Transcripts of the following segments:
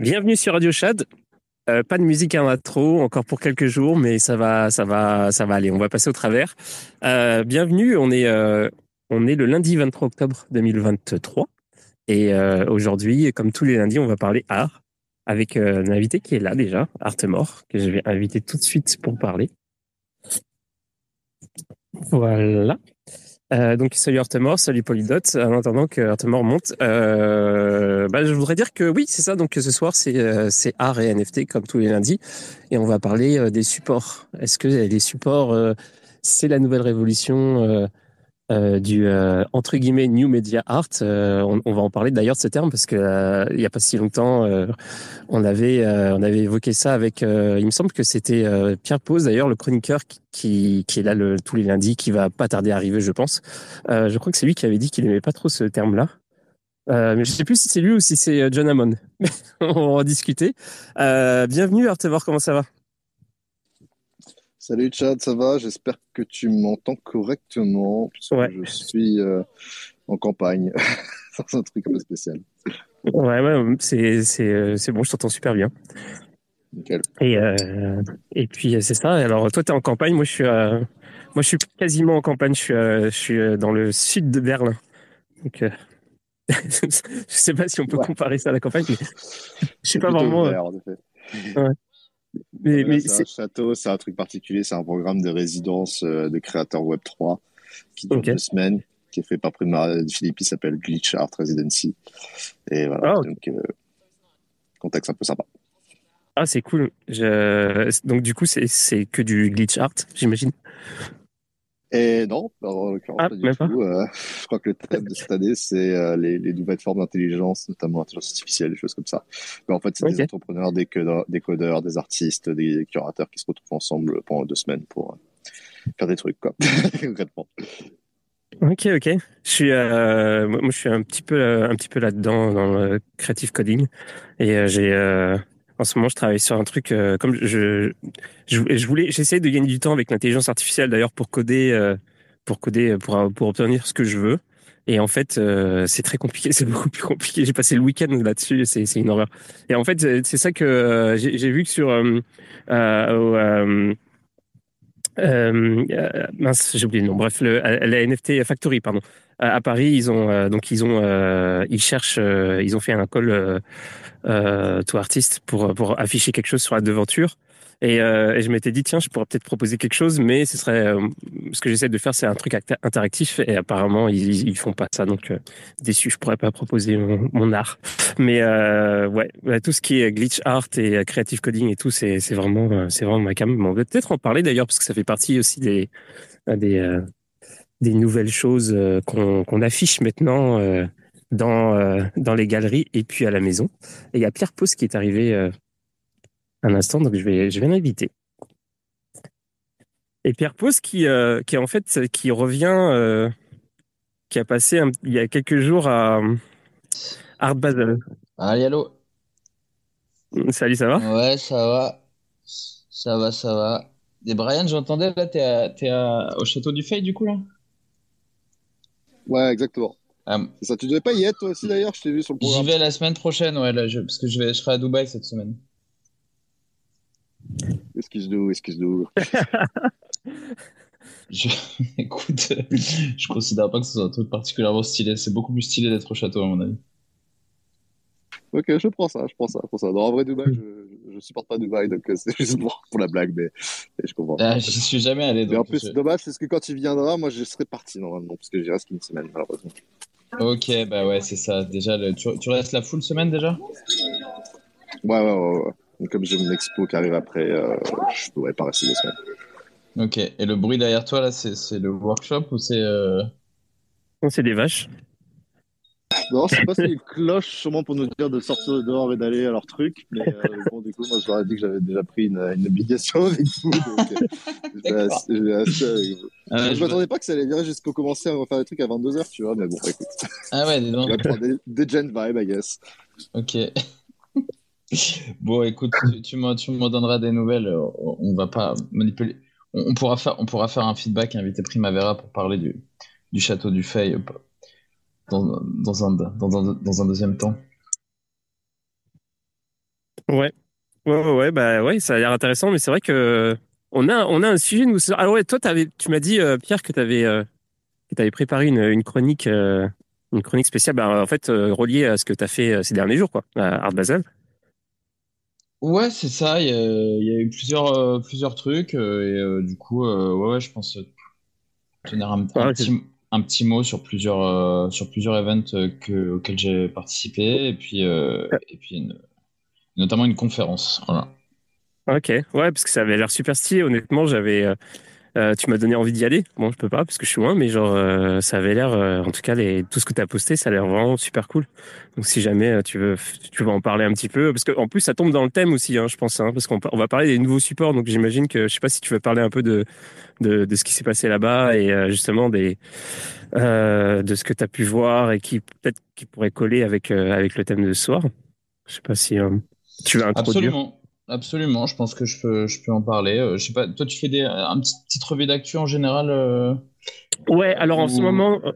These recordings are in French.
Bienvenue sur Radio Chad. Euh, pas de musique à intro encore pour quelques jours, mais ça va, ça va, ça va aller. On va passer au travers. Euh, bienvenue. On est, euh, on est le lundi 23 octobre 2023 et aujourd'hui, comme tous les lundis, on va parler art avec un invité qui est là déjà, Artemore, que je vais inviter tout de suite pour parler. Voilà. Euh, donc salut Artemore, salut Polydot. En attendant que Artemore monte, euh, bah, je voudrais dire que oui, c'est ça. Donc ce soir, c'est euh, c'est art et NFT comme tous les lundis, et on va parler euh, des supports. Est-ce que les supports, euh, c'est la nouvelle révolution euh, du euh, entre guillemets new media art Euh, on, on va en parler d'ailleurs de ce terme parce que euh, il y a pas si longtemps, euh, on avait euh, on avait évoqué ça avec. il me semble que c'était Pierre Pose d'ailleurs, le chroniqueur qui, qui qui est là le, tous les lundis, qui va pas tarder à arriver, je pense. Je crois que c'est lui qui avait dit qu'il aimait pas trop ce terme-là. Euh, mais je sais plus si c'est lui ou si c'est John Hammond. on va en discuter. Bienvenue Artevor, comment ça va? Salut Chad, ça va? J'espère que tu m'entends correctement, puisque Ouais, je suis euh, en campagne. C'est un truc un peu spécial. ouais, ouais, c'est euh, c'est bon, je t'entends super bien. Nickel. Et euh, et puis c'est ça. Alors toi, t'es en campagne, moi je suis euh, moi je suis quasiment en campagne. Je suis je suis dans le sud de Berlin. Donc je sais pas si on peut Ouais, comparer ça à la campagne, mais je suis pas vraiment. vert, en effet. ouais. Mais c'est un château, c'est un truc particulier, c'est un programme de résidence euh, de créateurs Web3 qui dure deux semaines, qui est fait par Primavera Philippe, il s'appelle Glitch Art Residency. Et voilà, Ah donc euh, contexte un peu sympa. ah c'est cool. Je... Donc du coup c'est que du glitch art, j'imagine? Et non, en l'occurrence, Ah pas du tout. Euh, je crois que le thème de cette année, c'est euh, les, les nouvelles formes d'intelligence, notamment l'intelligence artificielle, des choses comme ça. Mais en fait, c'est des entrepreneurs, des codeurs, des codeurs, des artistes, des curateurs qui se retrouvent ensemble pendant deux semaines pour euh, faire des trucs, quoi, concrètement. Ok, ok. Je suis, euh, moi, je suis un petit peu, euh, un petit peu là-dedans dans le creative coding, et euh, j'ai, euh, en ce moment, je travaille sur un truc euh, comme je, je, voulais, j'essaie de gagner du temps avec l'intelligence artificielle d'ailleurs pour coder, euh, pour coder, pour pour obtenir ce que je veux. Et en fait, euh, c'est très compliqué, c'est beaucoup plus compliqué. J'ai passé le week-end là-dessus, c'est une horreur. Et en fait, c'est ça que euh, j'ai vu que sur euh, euh, euh, euh, euh, mince, j'ai oublié le nom. Bref, la NFT Factory, pardon. À, à Paris, ils ont euh, donc ils ont euh, ils cherchent, euh, ils ont fait un call euh, euh, to artist pour pour afficher quelque chose sur la devanture. Et, euh, et je m'étais dit tiens, je pourrais peut-être proposer quelque chose, mais ce serait euh, ce que j'essaie de faire, c'est un truc interactif. Et apparemment, ils ils font pas ça, donc euh, déçu, je pourrais pas proposer mon, mon art. Mais euh, ouais, ouais, tout ce qui est glitch art et euh, creative coding et tout, c'est c'est vraiment euh, c'est vraiment ma cam. Bon, on va peut-être en parler d'ailleurs parce que ça fait partie aussi des des euh, des nouvelles choses euh, qu'on affiche maintenant euh, dans euh, dans les galeries et puis à la maison. Et il y a Pierre Pose qui est arrivé un instant, donc je vais je vais l'inviter. Et Pierre Pose qui euh, qui en fait qui revient euh, qui a passé un- il y a quelques jours à Art Basel. Allez, allô? Salut, ça va? Ouais, ça va. Ça va, ça va. Et Brian, j'entendais là, t'es au château du Fay du coup là? Ouais, exactement. Ah, ça. Tu devais pas y être, toi aussi, d'ailleurs, je t'ai vu sur le j'y programme. vais la semaine prochaine, ouais, là, je- parce que je vais, je serai à Dubaï cette semaine. Excuse-nous, excuse-nous. Je... Écoute, je considère pas que ce soit un truc particulièrement stylé. C'est beaucoup plus stylé d'être au château, à mon avis. Ok, je prends ça, je prends ça, je prends ça. Non, en vrai, Dubaï, je, je, je supporte pas Dubaï, donc euh, c'est juste pour, pour la blague, mais, mais je comprends. Ah, j'y suis jamais allé, Mais en donc plus, je- c'est dommage, parce que quand il viendra, moi, je serai parti, normalement, parce que j'y reste qu'une semaine, malheureusement. Ok, bah ouais, c'est ça. Déjà, le... tu, tu restes la full semaine déjà? Ouais, ouais, ouais, ouais. Comme j'ai mon expo qui arrive après, euh, je pourrais pas rester deux semaines. Ok. Et le bruit derrière toi là, c'est c'est le workshop ou c'est euh... Non, c'est des vaches. Non, c'est pas si une cloche, sûrement pour nous dire de sortir dehors et d'aller à leur truc, mais euh, bon, du coup, moi, je leur ai dit que j'avais déjà pris une, une obligation avec vous, donc euh, je vais assez- je avec vous. Ah ouais, je je m'attendais pas que ça allait durer jusqu'au commencer à refaire des trucs à 22h, tu vois, mais bon, écoute. Ah ouais, dis On donc. des, des gen vibe, I guess. Ok. Bon, écoute, tu, tu m'en donneras des nouvelles. euh, On va pas manipuler. On, on pourra faire, on pourra faire un feedback, inviter Primavera pour parler du, du château du Fay euh, dans, dans, un, dans, un, dans un deuxième temps. Ouais. Ouais, ouais, ouais, bah ouais, ça a l'air intéressant, mais c'est vrai que on a, on a un sujet, nous. Alors ouais, toi, t'avais, tu m'as dit, euh, Pierre, que tu avais, que t'avais préparé une, une chronique, euh, une chronique spéciale, bah, en fait, euh, reliée à ce que tu as fait euh, ces derniers jours, quoi, à Art Basel. Ouais, c'est ça. Il y a, il y a eu plusieurs, euh, plusieurs trucs. euh, et euh, du coup, euh, ouais, ouais, je pense euh, tenir un, un Ouais, c'est- petit, un petit mot sur plusieurs, euh, sur plusieurs events euh, que, auxquels j'ai participé. Et puis, euh, et puis une- notamment une conférence. Voilà. Ok, ouais, parce que ça avait l'air super stylé. Honnêtement, j'avais, euh, tu m'as donné envie d'y aller. Bon, je peux pas parce que je suis loin, mais genre, euh, ça avait l'air, euh, en tout cas, tout ce que tu as posté, ça a l'air vraiment super cool. Donc, si jamais tu veux, tu en parler un petit peu, parce que en plus, ça tombe dans le thème aussi, hein, je pense, hein, parce qu'on va parler des nouveaux supports. Donc, j'imagine que, je sais pas si tu veux parler un peu de, de, ce qui s'est passé là-bas et justement des, de ce que tu as pu voir et qui peut-être qui pourrait coller avec, avec le thème de ce soir. Je sais pas si tu veux introduire. Absolument. Absolument. Je pense que je peux, je peux en parler. Euh, je sais pas. Toi, tu fais des, un petit, petite revue d'actu en général euh, Ouais, alors en ce moment, euh,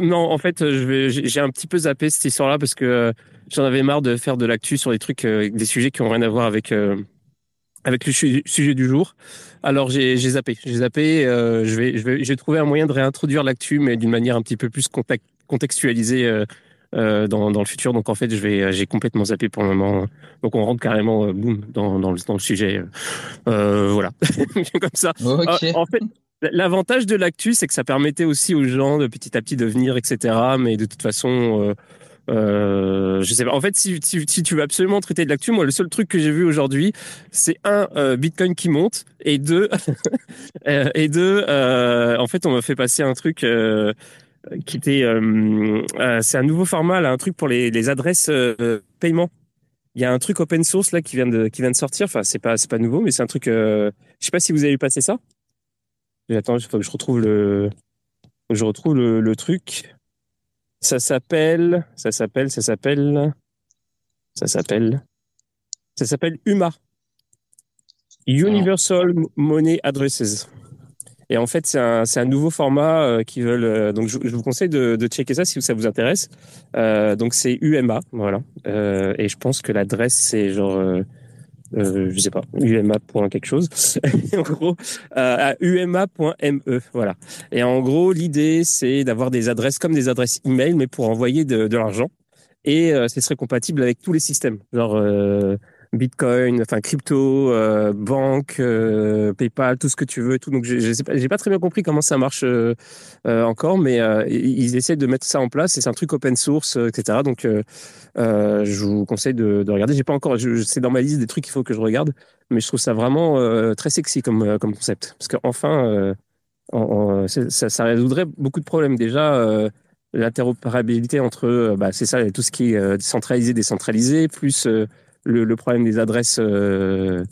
non, en fait, euh, j'ai un petit peu zappé cette histoire-là parce que euh, j'en avais marre de faire de l'actu sur des trucs, euh, des sujets qui ont rien à voir avec euh, avec le su- sujet du jour. Alors j'ai zappé, j'ai zappé. euh, je vais, je vais, j'ai trouvé un moyen de réintroduire l'actu, mais d'une manière un petit peu plus contact- contextualisée euh, euh, dans dans le futur. Donc en fait, je vais, j'ai complètement zappé pour le moment. Donc on rentre carrément, euh, boum, dans dans le dans le sujet. Euh, voilà, comme ça. Euh, en fait, l'avantage de l'actu, c'est que ça permettait aussi aux gens de petit à petit de venir, etc. Mais de toute façon, euh, euh, je sais pas. En fait, si, si, si tu veux absolument traiter de l'actu, moi, le seul truc que j'ai vu aujourd'hui, c'est un euh, Bitcoin qui monte et deux, euh, et deux, euh, en fait, on m'a fait passer un truc euh, qui était, euh, euh, c'est un nouveau format, là, un truc pour les, les adresses euh, paiement. Il y a un truc open source là qui vient de qui vient de sortir. Enfin, c'est pas c'est pas nouveau, mais c'est un truc. Euh, je sais pas si vous avez vu passer ça. Attends, il faut que je retrouve le, je retrouve le, le truc. Ça s'appelle, ça s'appelle, ça s'appelle, ça s'appelle, ça s'appelle UMA, Alors, Universal Money Addresses. Et en fait, c'est un, un nouveau format euh, qui veulent. euh, donc, je, je vous conseille de, de checker ça si ça vous intéresse. Euh, donc, c'est UMA, voilà. Et je pense que l'adresse c'est genre, euh, je sais pas, UMA point quelque chose. en gros, euh, UMA.me, voilà. Et en gros, l'idée c'est d'avoir des adresses comme des adresses email, mais pour envoyer de, de l'argent. Et euh, ce serait compatible avec tous les systèmes, genre Bitcoin, enfin crypto, euh, banque, euh, PayPal, tout ce que tu veux, tout. Donc, sais pas, j'ai pas très bien compris comment ça marche euh, encore, mais ils essaient de mettre ça en place. Et c'est un truc open source, etc. Donc, je vous conseille de, de regarder. J'ai pas encore, c'est dans ma liste des trucs qu'il faut que je regarde, mais je trouve ça vraiment très sexy comme concept, parce qu'enfin, ça, ça résoudrait beaucoup de problèmes. Déjà, l'interopérabilité entre, bah, c'est ça, tout ce qui est centralisé, décentralisé, plus le, problème des adresses euh,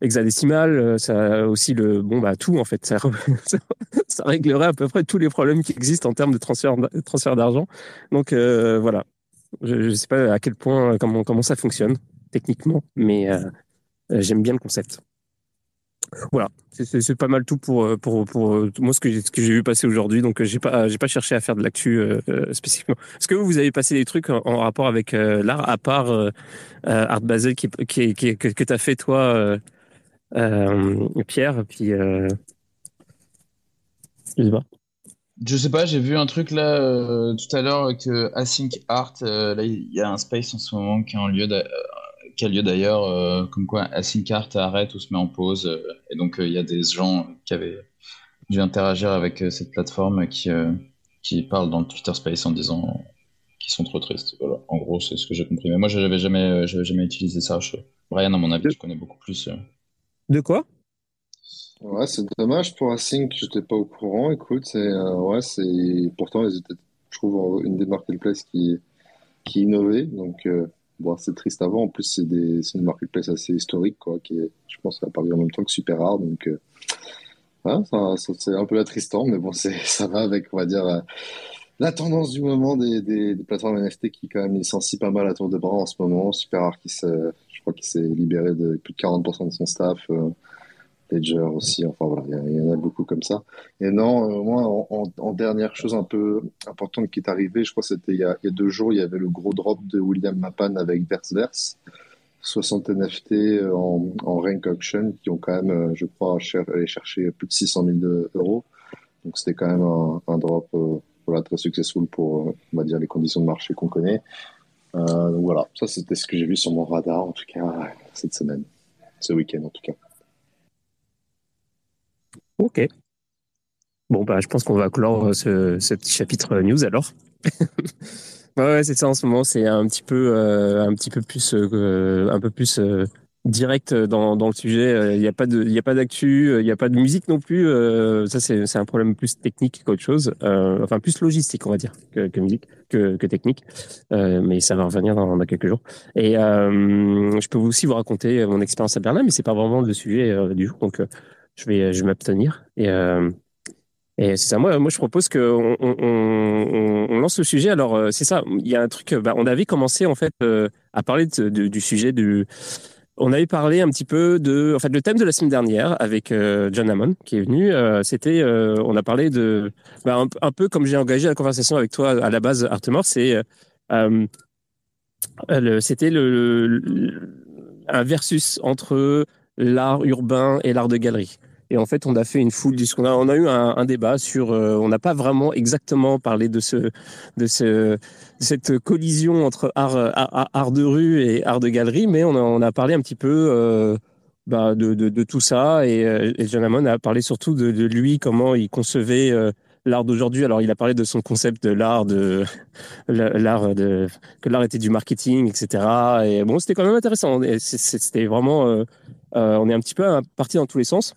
hexadécimales, euh, ça aussi le, bon, bah, tout en fait, ça, ça, réglerait à peu près tous les problèmes qui existent en termes de transfert, transfert d'argent. Donc euh, voilà, je ne sais pas à quel point, comment, comment ça fonctionne techniquement, mais j'aime bien le concept. Voilà, c'est pas mal tout pour, euh, pour, pour euh, moi ce que, j'ai- vu passer aujourd'hui. Donc euh, j'ai pas j'ai pas cherché à faire de l'actu spécifiquement. Est-ce que vous, vous avez passé des trucs en, rapport avec l'art à part Art Basel qui, que, que t'as fait toi Pierre puis je sais pas. je sais pas, j'ai vu un truc là tout à l'heure que Async Art, là il y a un space en ce moment qui a, en lieu qui a lieu d'ailleurs, euh, comme quoi Async Art arrête ou se met en pause. euh, et donc euh, il y a des gens qui avaient dû interagir avec euh, cette plateforme qui, euh, qui parlent dans le Twitter Space en disant qu'ils sont trop tristes. Voilà, en gros c'est ce que j'ai compris. Mais moi j'avais jamais, euh, j'avais jamais utilisé ça. Je... Brian, à mon avis, tu connais beaucoup plus. euh. de quoi? Ouais, c'est dommage pour Async, j'étais pas au courant. Écoute, c'est euh, ouais, c'est pourtant ils étaient, je trouve, une des marketplaces qui qui innovait. Donc euh, bon, c'est triste avant. En plus, c'est des une marketplace assez historique, quoi, qui est, je pense, Paris en même temps que super rare. Donc euh, ça- c'est un peu attristant, mais bon, ça va avec, on va dire, euh, la tendance du moment des, des, des plateformes NFT qui quand même licencient pas mal à tour de bras en ce moment. Super rare qui se, je crois qu'il s'est libéré de plus de 40% de son staff. euh, Ledger aussi, enfin voilà, il y, en a beaucoup comme ça. Et non, euh, moi, en, dernière chose un peu importante qui est arrivée, je crois que c'était il y a, deux jours, il y avait le gros drop de William Mapan avec Verse Verse. 60 NFT en, en rank auction qui ont quand même, je crois, allé chercher plus de 600 000 euros. Donc c'était quand même un, drop voilà, très successful pour, on va dire, les conditions de marché qu'on connaît. donc voilà, ça c'était ce que j'ai vu sur mon radar en tout cas cette semaine, ce week-end en tout cas. Ok. Bon, bah, je pense qu'on va clore ce, ce petit chapitre news alors. ouais, c'est ça en ce moment. C'est un petit peu, euh, un petit peu plus, euh, un peu plus euh, direct dans, le sujet. Il n'y a pas de, il d'actu, il n'y a pas de musique non plus. ça, c'est, un problème plus technique qu'autre chose. enfin, plus logistique, on va dire, que, que musique, que, que technique. mais ça va revenir dans, dans quelques jours. Et je peux aussi vous raconter mon expérience à Berlin, mais c'est pas vraiment le sujet du jour. Donc, je vais, je m'abstenir. Et et c'est ça, moi, moi je propose qu'on on, lance le sujet. Alors, euh, c'est ça, il y a un truc, bah, on avait commencé en fait euh, à parler du sujet du. On avait parlé un petit peu de. En fait, le thème de la semaine dernière avec euh, John Hammond qui est venu, c'était. on a parlé de. Bah, un, peu comme j'ai engagé la conversation avec toi à la base, Artemore, c'est. c'était le, un versus entre l'art urbain et l'art de galerie. Et en fait, on a fait une foule on a, eu un, débat sur. Euh, on n'a pas vraiment exactement parlé de ce, de ce, cette collision entre art, de rue et art de galerie, mais on a, parlé un petit peu. Euh, bah, de, tout ça et, euh, et John Hammond a parlé surtout de, lui comment il concevait l'art d'aujourd'hui alors il a parlé de son concept de l'art que l'art était du marketing etc et bon c'était quand même intéressant c'était vraiment on est un petit peu parti dans tous les sens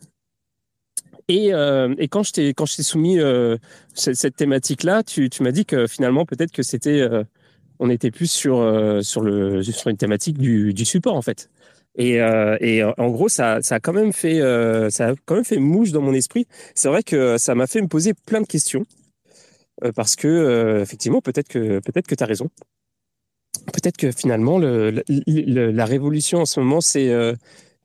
et, euh, et quand je t'ai quand je t'ai soumis euh, cette, cette thématique-là, tu, tu m'as dit que finalement peut-être que c'était euh, on était plus sur euh, sur le sur une thématique du, du support en fait. Et, euh, et en gros, ça, ça a quand même fait ça a quand même fait mouche dans mon esprit. C'est vrai que ça m'a fait me poser plein de questions parce que effectivement peut-être que peut-être que tu as raison. Peut-être que finalement le, le, la révolution en ce moment c'est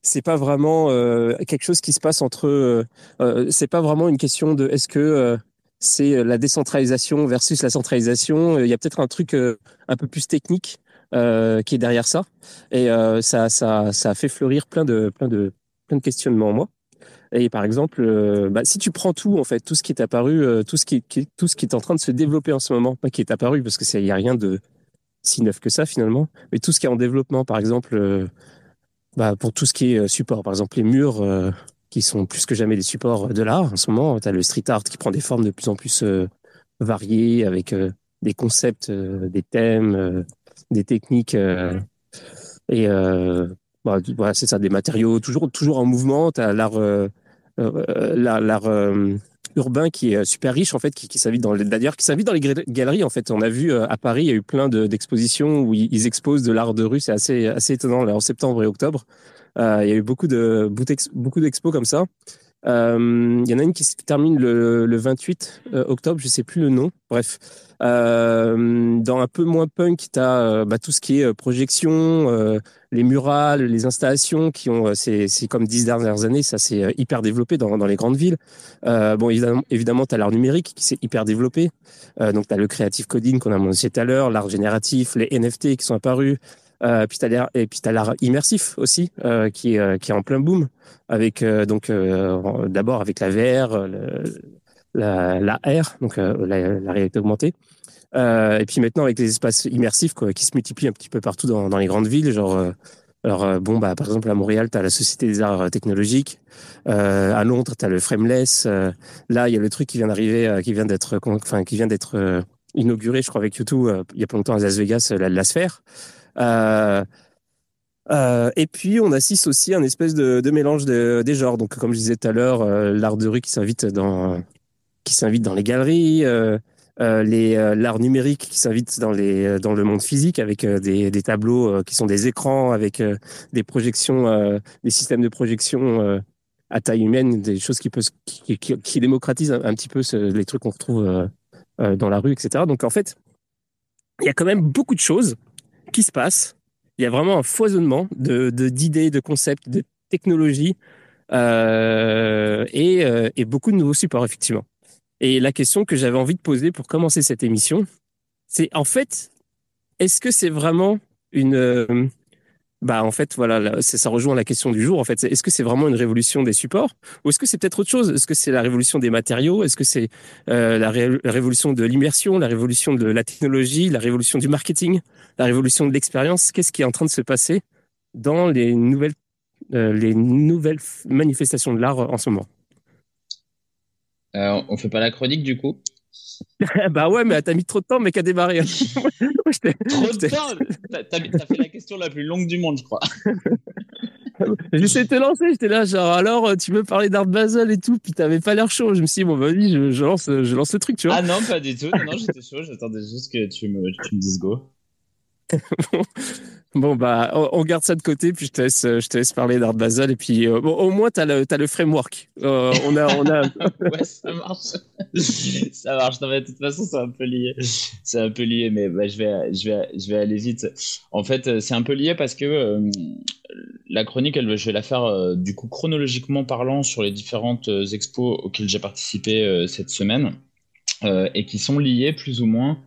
c'est pas vraiment euh, quelque chose qui se passe entre. Euh, euh c'est pas vraiment une question de est-ce que euh, c'est la décentralisation versus la centralisation. Il y a peut-être un truc un peu plus technique qui est derrière ça, et ça, ça, ça a fait fleurir plein de, plein de, plein de questionnements en moi. Et par exemple, bah, si tu prends tout en fait, tout ce qui est apparu, tout ce qui, qui, tout ce qui est en train de se développer en ce moment, pas qui est apparu parce que il y a rien de si neuf que ça finalement, mais tout ce qui est en développement, par exemple bah, pour tout ce qui est euh, support. Par exemple, les murs euh, qui sont plus que jamais des supports de l'art en ce moment. Tu as le street art qui prend des formes de plus en plus euh, variées avec des concepts, des thèmes, des techniques. et bah, voilà, c'est ça, des matériaux toujours, toujours en mouvement. Tu as l'art, l'art, urbain qui est super riche en fait, qui, qui dans d'ailleurs qui s'invite dans les galeries en fait. On a vu à Paris, il y a eu plein d'expositions où ils, exposent de l'art de rue, c'est assez assez étonnant là, en septembre et octobre. Euh, il y a eu beaucoup de beaucoup d'expos comme ça. Euh, il y en a une qui se termine le, le 28 euh, octobre, je sais plus le nom. Bref, euh, dans un peu moins punk, tu as euh, bah, tout ce qui est projection, les murales, les installations qui ont, c'est comme dix dernières années, ça s'est hyper développé dans, dans les grandes villes. bon, évidemment, évidemment tu as l'art numérique qui s'est hyper développé. donc, tu as le creative coding qu'on a mentionné tout à l'heure, l'art génératif, les NFT qui sont apparus. Euh, puis t'as et puis t'as l'art immersif aussi euh, qui est qui est en plein boom avec donc d'abord avec la VR, la, la R, donc la, réalité augmentée. Euh, et puis maintenant avec les espaces immersifs quoi, qui se multiplient un petit peu partout dans, dans les grandes villes, genre euh, alors euh, bon bah par exemple à Montréal tu as la Société des Arts Technologiques, euh, à Londres tu as le Frameless, là il y a le truc qui vient d'arriver, qui vient d'être enfin qui vient d'être inauguré je crois avec YouTube il y a pas longtemps à Las Vegas la, la sphère. Euh, et puis on assiste aussi à un espèce de, mélange de, des genres. Donc comme je disais tout à l'heure, l'art de rue qui s'invite dans qui dans les galeries, euh, euh, euh, l'art numérique qui s'invite dans euh, le monde physique avec des, tableaux qui sont des écrans avec des projections des systèmes de projection à taille humaine des choses qui démocratisent un, petit peu les trucs qu'on retrouve dans la rue etc donc en fait il y a quand même beaucoup de choses qui se passent il y a vraiment un foisonnement de d'idées de, concepts de technologies euh, et, et beaucoup de nouveaux supports effectivement. Et la question que j'avais envie de poser pour commencer cette émission, c'est en fait, est-ce que c'est vraiment une, euh, bah en fait voilà, ça rejoint la question du jour. En fait, est-ce que c'est vraiment une révolution des supports ou est-ce que c'est peut-être autre chose? Est-ce que c'est la révolution des matériaux? Est-ce que c'est euh, la, révolution de l'immersion, la révolution de la technologie, la révolution du marketing, la révolution de l'expérience? Qu'est-ce qui est en train de se passer dans les nouvelles euh, les nouvelles manifestations de l'art en ce moment? Euh, On fait pas la chronique du coup? bah ouais, mais t'as mis trop de temps, mais qu'à démarrer. trop de temps T'as fait la question la plus longue du monde, je crois. J'essaie de te lancer, j'étais là, genre, alors, tu veux parler d'Art Basel et tout, puis t'avais pas l'air chaud. Je me suis dit, bon, vas-y, je, lance, je lance le truc, tu vois. Ah non, pas du tout. Non, j'étais chaud, j'attendais juste que tu me, tu me dises go. Bon, bah, on, garde ça de côté, puis je te laisse, je te laisse parler d'Art Basel. Et puis, euh, au moins, tu as le, framework. Euh, on a, on a... ouais, ça marche. ça marche. De toute façon, c'est un peu lié. C'est un peu lié, mais bah, je, vais, je, vais, je vais aller vite. En fait, euh, c'est un peu lié parce que la chronique, elle, je vais la faire, du coup, chronologiquement parlant, sur les différentes expos auxquelles j'ai participé cette semaine et qui sont liées plus ou moins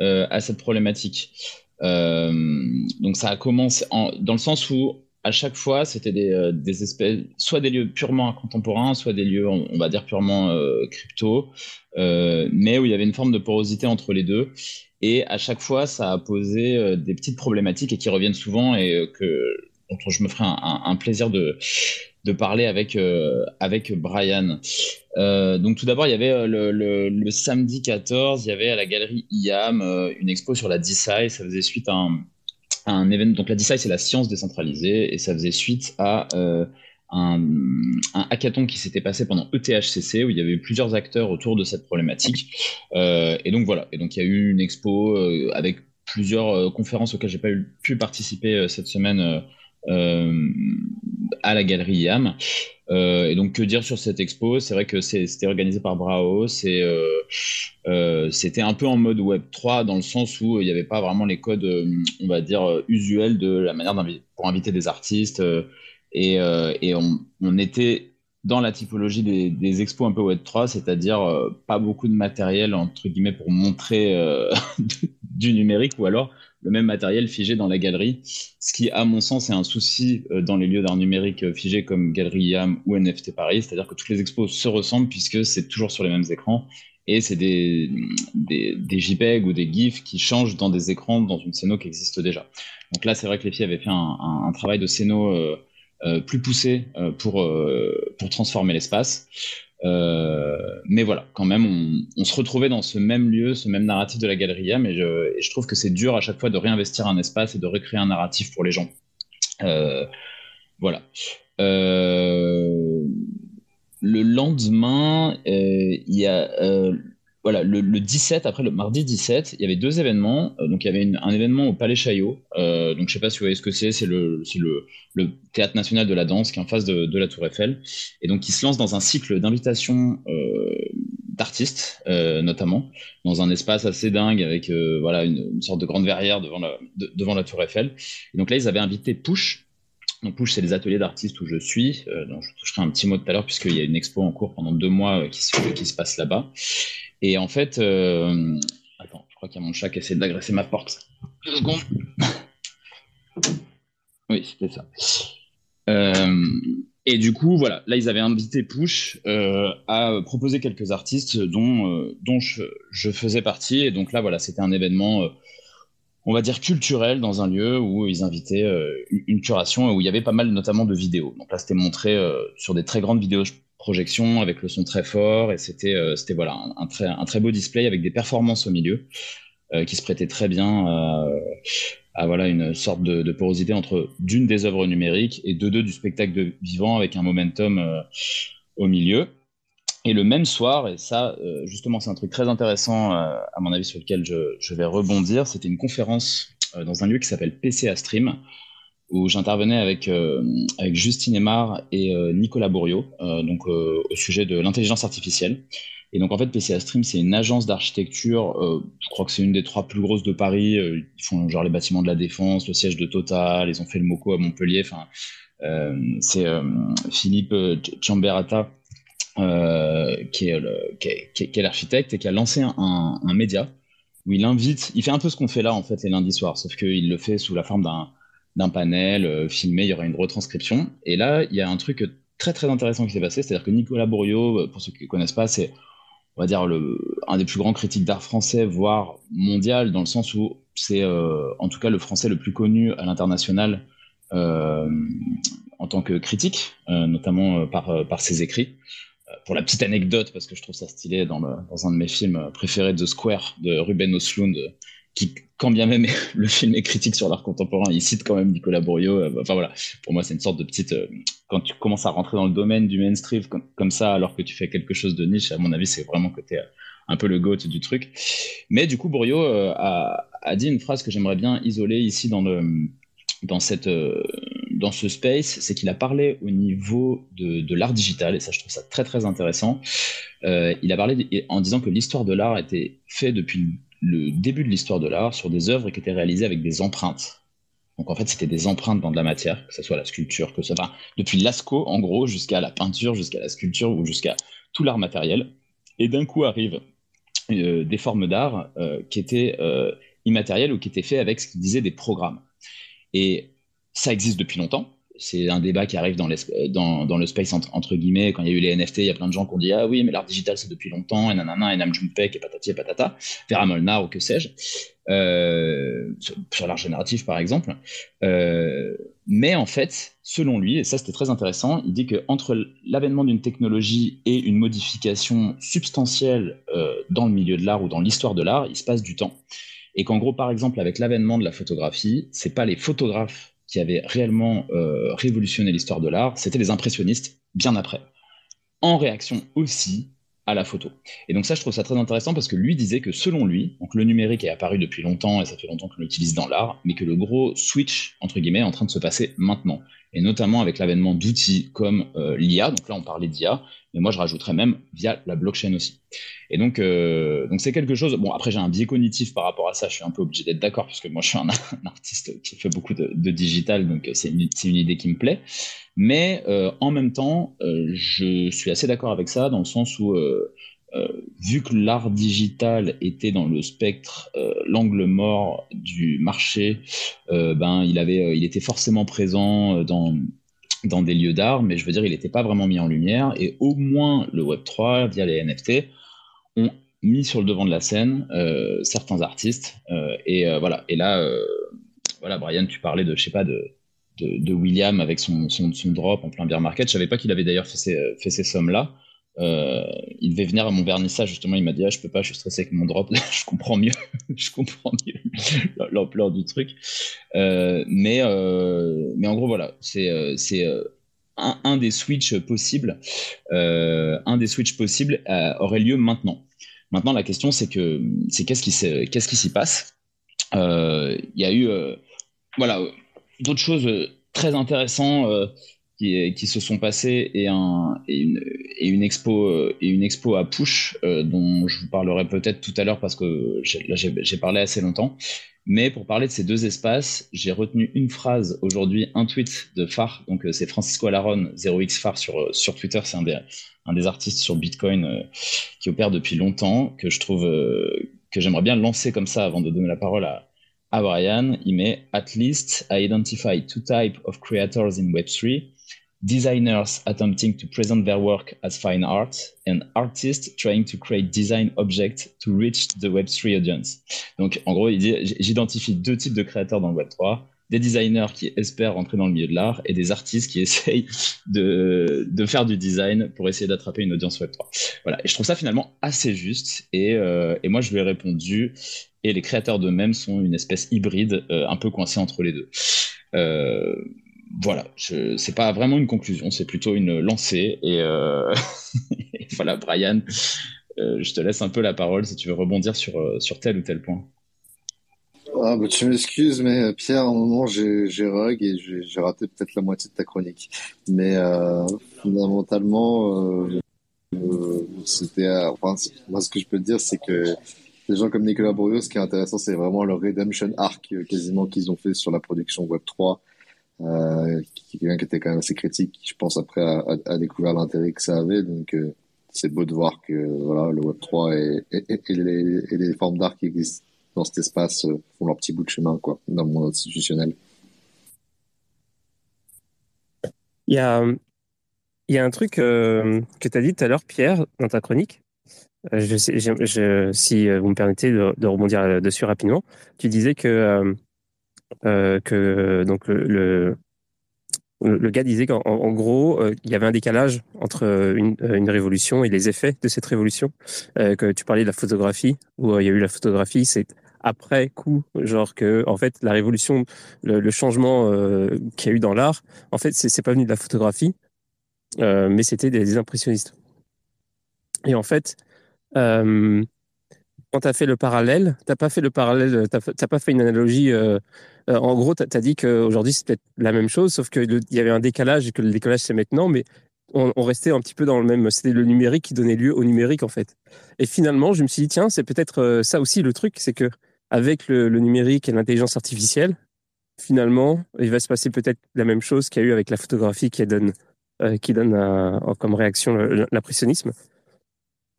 à cette problématique. Euh, donc ça a commencé dans le sens où à chaque fois, c'était des, euh, espèces, soit des lieux purement contemporains, soit des lieux, on, va dire, purement euh, crypto, mais où il y avait une forme de porosité entre les deux. Et à chaque fois, ça a posé des petites problématiques et qui reviennent souvent et que, dont je me ferai un plaisir de, de parler avec, euh, avec Brian. Euh, donc tout d'abord, il y avait euh, le, le, samedi 14, il y avait à la galerie IAM une expo sur la DeSci. Ça faisait suite à un, événement. Donc la DeSci, c'est la science décentralisée, et ça faisait suite à un, hackathon qui s'était passé pendant ETHCC, où il y avait eu plusieurs acteurs autour de cette problématique. et donc voilà, et donc il y a eu une expo avec plusieurs conférences auxquelles j'ai pas pu participer cette semaine à la galerie IAM. Euh, et donc, que dire sur cette expo? C'est vrai que c'était organisé par Brao. Euh, c'était un peu en mode Web 3 dans le sens où il n'y avait pas vraiment les codes, on va dire, usuels de la manière pour inviter des artistes. et, on, était dans la typologie des, des expos un peu Web 3, c'est-à-dire pas beaucoup de matériel entre guillemets pour montrer du numérique ou alors le même matériel figé dans la galerie, ce qui, à mon sens, est un souci euh, dans les lieux d'art numérique euh, figés comme Galerie YAM ou NFT Paris, c'est-à-dire que toutes les expos se ressemblent puisque c'est toujours sur les mêmes écrans et c'est des, des, JPEG ou des GIFs qui changent dans des écrans dans une scéno qui existe déjà. Donc là, c'est vrai que les filles avaient fait un, un, travail de scéno euh, plus poussé pour, pour transformer l'espace. Euh, mais voilà, quand même, on, se retrouvait dans ce même lieu, ce même narratif de la galerie mais je, je trouve que c'est dur à chaque fois de réinvestir un espace et de recréer un narratif pour les gens. Euh, voilà. Euh, le lendemain, il y a voilà, le, 17, après le mardi 17, il y avait deux événements. Euh, donc, il y avait un événement au Palais Chaillot. Euh, donc, je sais pas si vous voyez ce que c'est. C'est le, le, le, Théâtre National de la Danse qui est en face de, de la Tour Eiffel. Et donc, il se lance dans un cycle d'invitations euh, d'artistes, euh, notamment, dans un espace assez dingue avec euh, voilà, une, une, sorte de grande verrière devant la, devant la Tour Eiffel. Et donc là, ils avaient invité Push. Donc Push, c'est les ateliers d'artistes où je suis. Euh, donc, je toucherai un petit mot tout à l'heure puisqu'il y a une expo en cours pendant deux mois qui se, qui se passe là-bas. Et en fait, euh... attends, je crois qu'il y a mon chat qui essaie d'agresser ma porte. Deux secondes. oui, c'était ça. Euh... Et du coup, voilà, là, ils avaient invité Push euh, à proposer quelques artistes dont, euh, dont je, je, faisais partie. Et donc là, voilà, c'était un événement, euh, on va dire, culturel dans un lieu où ils invitaient une curation et où il y avait pas mal notamment de vidéos. Donc là, c'était montré sur des très grandes vidéos projection avec le son très fort et c'était euh, c'était voilà un, très un très beau display avec des performances au milieu euh, qui se prêtaient très bien à voilà une sorte de, porosité entre d'une des œuvres numériques et de deux du spectacle de vivant avec un momentum euh, au milieu. Et le même soir, et ça, justement, c'est un truc très intéressant, à mon avis, sur lequel je, je vais rebondir, c'était une conférence dans un lieu qui s'appelle PCA Stream, où j'intervenais avec, euh, avec Justine Aymar et euh, Nicolas Bourriot, euh, donc au sujet de l'intelligence artificielle. Et donc en fait, PCA Stream, c'est une agence d'architecture, je crois que c'est une des trois plus grosses de Paris. ils font genre les bâtiments de la Défense, le siège de Total, ils ont fait le MoCo à Montpellier. Enfin, c'est Philippe Chamberata qui est, l'architecte et qui a lancé un, média où il invite, il fait un peu ce qu'on fait là en fait les lundis soirs, sauf qu'il le fait sous la forme d'un d'un panel filmé, il y aura une retranscription. Et là, il y a un truc très très intéressant qui s'est passé, c'est-à-dire que Nicolas Bourriot, pour ceux qui ne connaissent pas, c'est on va dire un des plus grands critiques d'art français, voire mondial, dans le sens où c'est en tout cas le français le plus connu à l'international en tant que critique, notamment par, par ses écrits pour la petite anecdote, parce que je trouve ça stylé dans, dans un de mes films préférés, The Square, de Ruben Östlund, qui, quand bien même le film est critique sur l'art contemporain, il cite quand même Nicolas Bourriot. Euh, enfin voilà, pour moi, c'est une sorte de petite. Euh, quand tu commences à rentrer dans le domaine du mainstream comme, ça, alors que tu fais quelque chose de niche, à mon avis, c'est vraiment es euh, un peu le goat du truc. Mais du coup, Bourriot a, dit une phrase que j'aimerais bien isoler ici dans, le, dans cette dans ce space, c'est qu'il a parlé au niveau de, l'art digital, et ça je trouve ça très très intéressant. Il a parlé en disant que l'histoire de l'art était faite depuis le début de l'histoire de l'art sur des œuvres qui étaient réalisées avec des empreintes. Donc en fait, c'était des empreintes dans de la matière, que ce soit la sculpture, que ce soit depuis Lascaux en gros jusqu'à la peinture, jusqu'à la sculpture ou jusqu'à tout l'art matériel. Et d'un coup arrivent euh, des formes d'art euh, qui étaient immatérielles ou qui étaient faits avec ce qu'il disait des programmes. Et ça existe depuis longtemps. C'est un débat qui arrive dans, dans, dans le space entre, guillemets. Quand il y a eu les NFT, il y a plein de gens qui ont dit Ah oui, mais l'art digital c'est depuis longtemps, et nanana, et Namjoon-Pek, et patati et patata, Vera Molnar ou que sais-je, euh, sur, l'art génératif par exemple. Euh, mais en fait, selon lui, et ça c'était très intéressant, il dit qu'entre l'avènement d'une technologie et une modification substantielle euh, dans le milieu de l'art ou dans l'histoire de l'art, il se passe du temps. Et qu'en gros, par exemple, avec l'avènement de la photographie, c'est pas les photographes qui avait réellement euh, révolutionné l'histoire de l'art, c'était les impressionnistes bien après, en réaction aussi à la photo. Et donc ça, je trouve ça très intéressant parce que lui disait que selon lui, donc le numérique est apparu depuis longtemps et ça fait longtemps qu'on l'utilise dans l'art, mais que le gros switch, entre guillemets, est en train de se passer maintenant. Et notamment avec l'avènement d'outils comme euh, l'IA, donc là on parlait d'IA, mais moi je rajouterais même via la blockchain aussi. Et donc, euh, donc c'est quelque chose. Bon, après j'ai un biais cognitif par rapport à ça. Je suis un peu obligé d'être d'accord puisque moi je suis un, artiste qui fait beaucoup de, digital, donc c'est une, une, idée qui me plaît. Mais euh, en même temps, euh, je suis assez d'accord avec ça dans le sens où vu que l'art digital était dans le spectre, l'angle mort du marché, ben il avait, il était forcément présent dans dans des lieux d'art, mais je veux dire, il n'était pas vraiment mis en lumière. Et au moins, le Web3, via les NFT, ont mis sur le devant de la scène euh, certains artistes. Euh, et euh, voilà. Et là, voilà, Brian, tu parlais de, je sais pas, de, de, William avec son, son, son, drop en plein beer market. Je savais pas qu'il avait d'ailleurs fait ces, fait ces sommes-là. Euh, il devait venir à mon vernissage justement. Il m'a dit ah, je peux pas, je suis stressé avec mon drop. je comprends mieux, je comprends mieux l'ampleur du truc. Euh, mais euh, mais en gros voilà, c'est c'est un, des switches possibles. un des switches possibles aurait lieu maintenant. Maintenant la question c'est que c'est qu'est-ce qui s'y passe? Il y a eu voilà d'autres choses très intéressantes qui, se sont passés et, un, et, une, expo, euh, et une expo à Push, euh, dont je vous parlerai peut-être tout à l'heure parce que j'ai parlé assez longtemps. Mais pour parler de ces deux espaces, j'ai retenu une phrase aujourd'hui, un tweet de Far, donc euh, c'est Francisco Alaron, 0x Far sur, sur Twitter, c'est un des, un des artistes sur Bitcoin qui opère depuis longtemps, que je trouve que j'aimerais bien lancer comme ça avant de donner la parole à, à Brian. Il met At least I identify two types of creators in Web3 designers attempting to present their work as fine art and artists trying to create design objects to reach the Web3 audience. Donc, en gros, il dit, j'identifie deux types de créateurs dans le Web3. Des designers qui espèrent rentrer dans le milieu de l'art et des artistes qui essayent de, de faire du design pour essayer d'attraper une audience Web3. Voilà. Et je trouve ça finalement assez juste. Et, euh, et moi, je lui ai répondu. Et les créateurs d'eux-mêmes sont une espèce hybride, euh, un peu coincée entre les deux. Euh, voilà, c'est pas vraiment une conclusion, c'est plutôt une lancée. Et, euh, voilà, Brian, euh, je te laisse un peu la parole si tu veux rebondir sur, euh, sur tel ou tel point. Ah, bah, tu m'excuses, mais Pierre, à un moment, j'ai rug et j'ai raté peut-être la moitié de ta chronique. Mais fondamentalement, enfin, ce que je peux te dire, c'est que les gens comme Nicolas Bourdieu, ce qui est intéressant, c'est vraiment le redemption arc quasiment qu'ils ont fait sur la production Web 3 euh, quelqu'un qui était quand même assez critique, je pense après a, a, découvert l'intérêt que ça avait. Donc euh, c'est beau de voir que voilà le Web 3 et, les, formes d'art qui existent dans cet espace euh, font leur petit bout de chemin quoi dans le monde institutionnel. Il y a, il y a un truc euh, que tu as dit tout à l'heure, Pierre, dans ta chronique. Si vous me permettez de, rebondir dessus rapidement. Tu disais que, que donc le, le, le gars disait qu'en en en gros, euh, il y avait un décalage entre euh, une, euh, une révolution et les effets de cette révolution. Euh, que tu parlais de la photographie, où euh, il y a eu la photographie, c'est après coup, genre que en fait la révolution, le, changement euh, qu'il y a eu dans l'art, en fait c'est pas venu de la photographie, euh, mais c'était des, impressionnistes. Et en fait, euh, quand tu as fait le parallèle, t'as pas fait le parallèle, t'as pas fait une analogie. euh, euh, en gros, tu as, dit qu'aujourd'hui, c'est peut-être la même chose, sauf qu'il y avait un décalage et que le décalage, c'est maintenant, mais on, restait un petit peu dans le même. C'était le numérique qui donnait lieu au numérique, en fait. Et finalement, je me suis dit, tiens, c'est peut-être euh, ça aussi le truc, c'est que avec le, numérique et l'intelligence artificielle, finalement, il va se passer peut-être la même chose qu'il y a eu avec la photographie qui donne, qui donne comme réaction l'impressionnisme.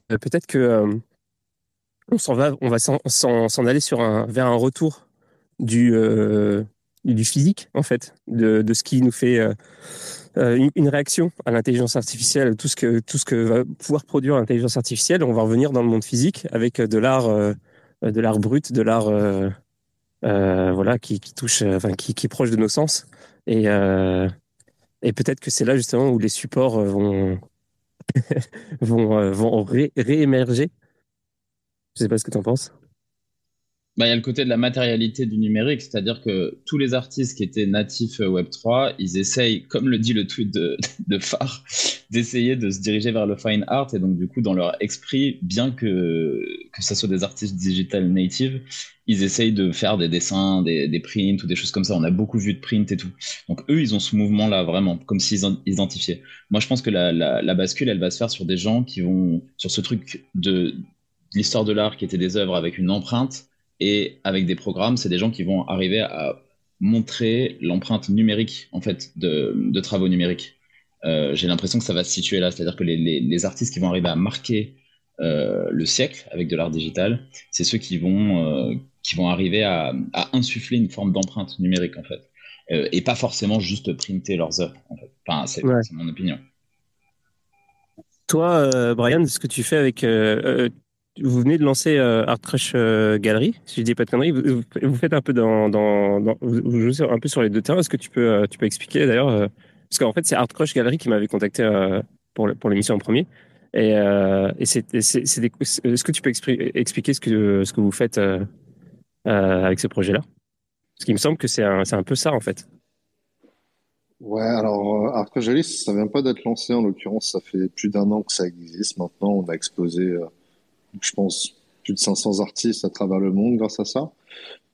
Peut-être que on s'en va, on va s'en aller sur un, vers un retour du, euh, du physique, en fait, de, de ce qui nous fait euh, euh, une, réaction à l'intelligence artificielle, tout ce que, tout ce que va pouvoir produire l'intelligence artificielle. On va revenir dans le monde physique avec de l'art, de l'art brut, de l'art, voilà, qui, qui touche, enfin, qui, qui est proche de nos sens. Et, et peut-être que c'est là justement où les supports vont, vont, vont ré- réémerger. Je sais pas ce que tu en penses. Bah, il y a le côté de la matérialité du numérique, c'est-à-dire que tous les artistes qui étaient natifs euh, Web3, ils essayent, comme le dit le tweet de, de Phare, d'essayer de se diriger vers le fine art. Et donc, du coup, dans leur esprit, bien que, que ce soit des artistes digital native, ils essayent de faire des dessins, des, des prints ou des choses comme ça. On a beaucoup vu de prints et tout. Donc, eux, ils ont ce mouvement-là, vraiment, comme s'ils en- ils identifiaient. Moi, je pense que la, la, bascule, elle va se faire sur des gens qui vont, sur ce truc de l'histoire de l'art qui était des œuvres avec une empreinte et avec des programmes, c'est des gens qui vont arriver à montrer l'empreinte numérique en fait de, de travaux numériques. Euh, J'ai l'impression que ça va se situer là, c'est-à-dire que les, les, les, artistes qui vont arriver à marquer euh, le siècle avec de l'art digital, c'est ceux qui vont, euh, qui vont arriver à, à, insuffler une forme d'empreinte numérique en fait, et pas forcément juste printer leurs œuvres. En fait. Enfin, c'est ouais. mon opinion. Toi, Brian, ce que tu fais avec vous venez de lancer euh, Art Crush euh, Gallery, si je dis pas de conneries. Vous, faites un peu dans, vous jouez un peu sur les deux terrains. Est-ce que tu peux, euh, tu peux expliquer d'ailleurs euh, Parce qu'en fait, c'est Art Crush Gallery qui m'avait contacté pour, l'émission en premier. Et, c'est, est-ce que tu peux expliquer ce que, ce que vous faites avec ce projet-là? Parce qu'il me semble que c'est un, c'est un peu ça en fait. Ouais, alors Art Crush Gallery, ça vient pas d'être lancé en l'occurrence. Ça fait plus d'un an que ça existe. Maintenant, on a exposé je pense, plus de 500 artistes à travers le monde grâce à ça.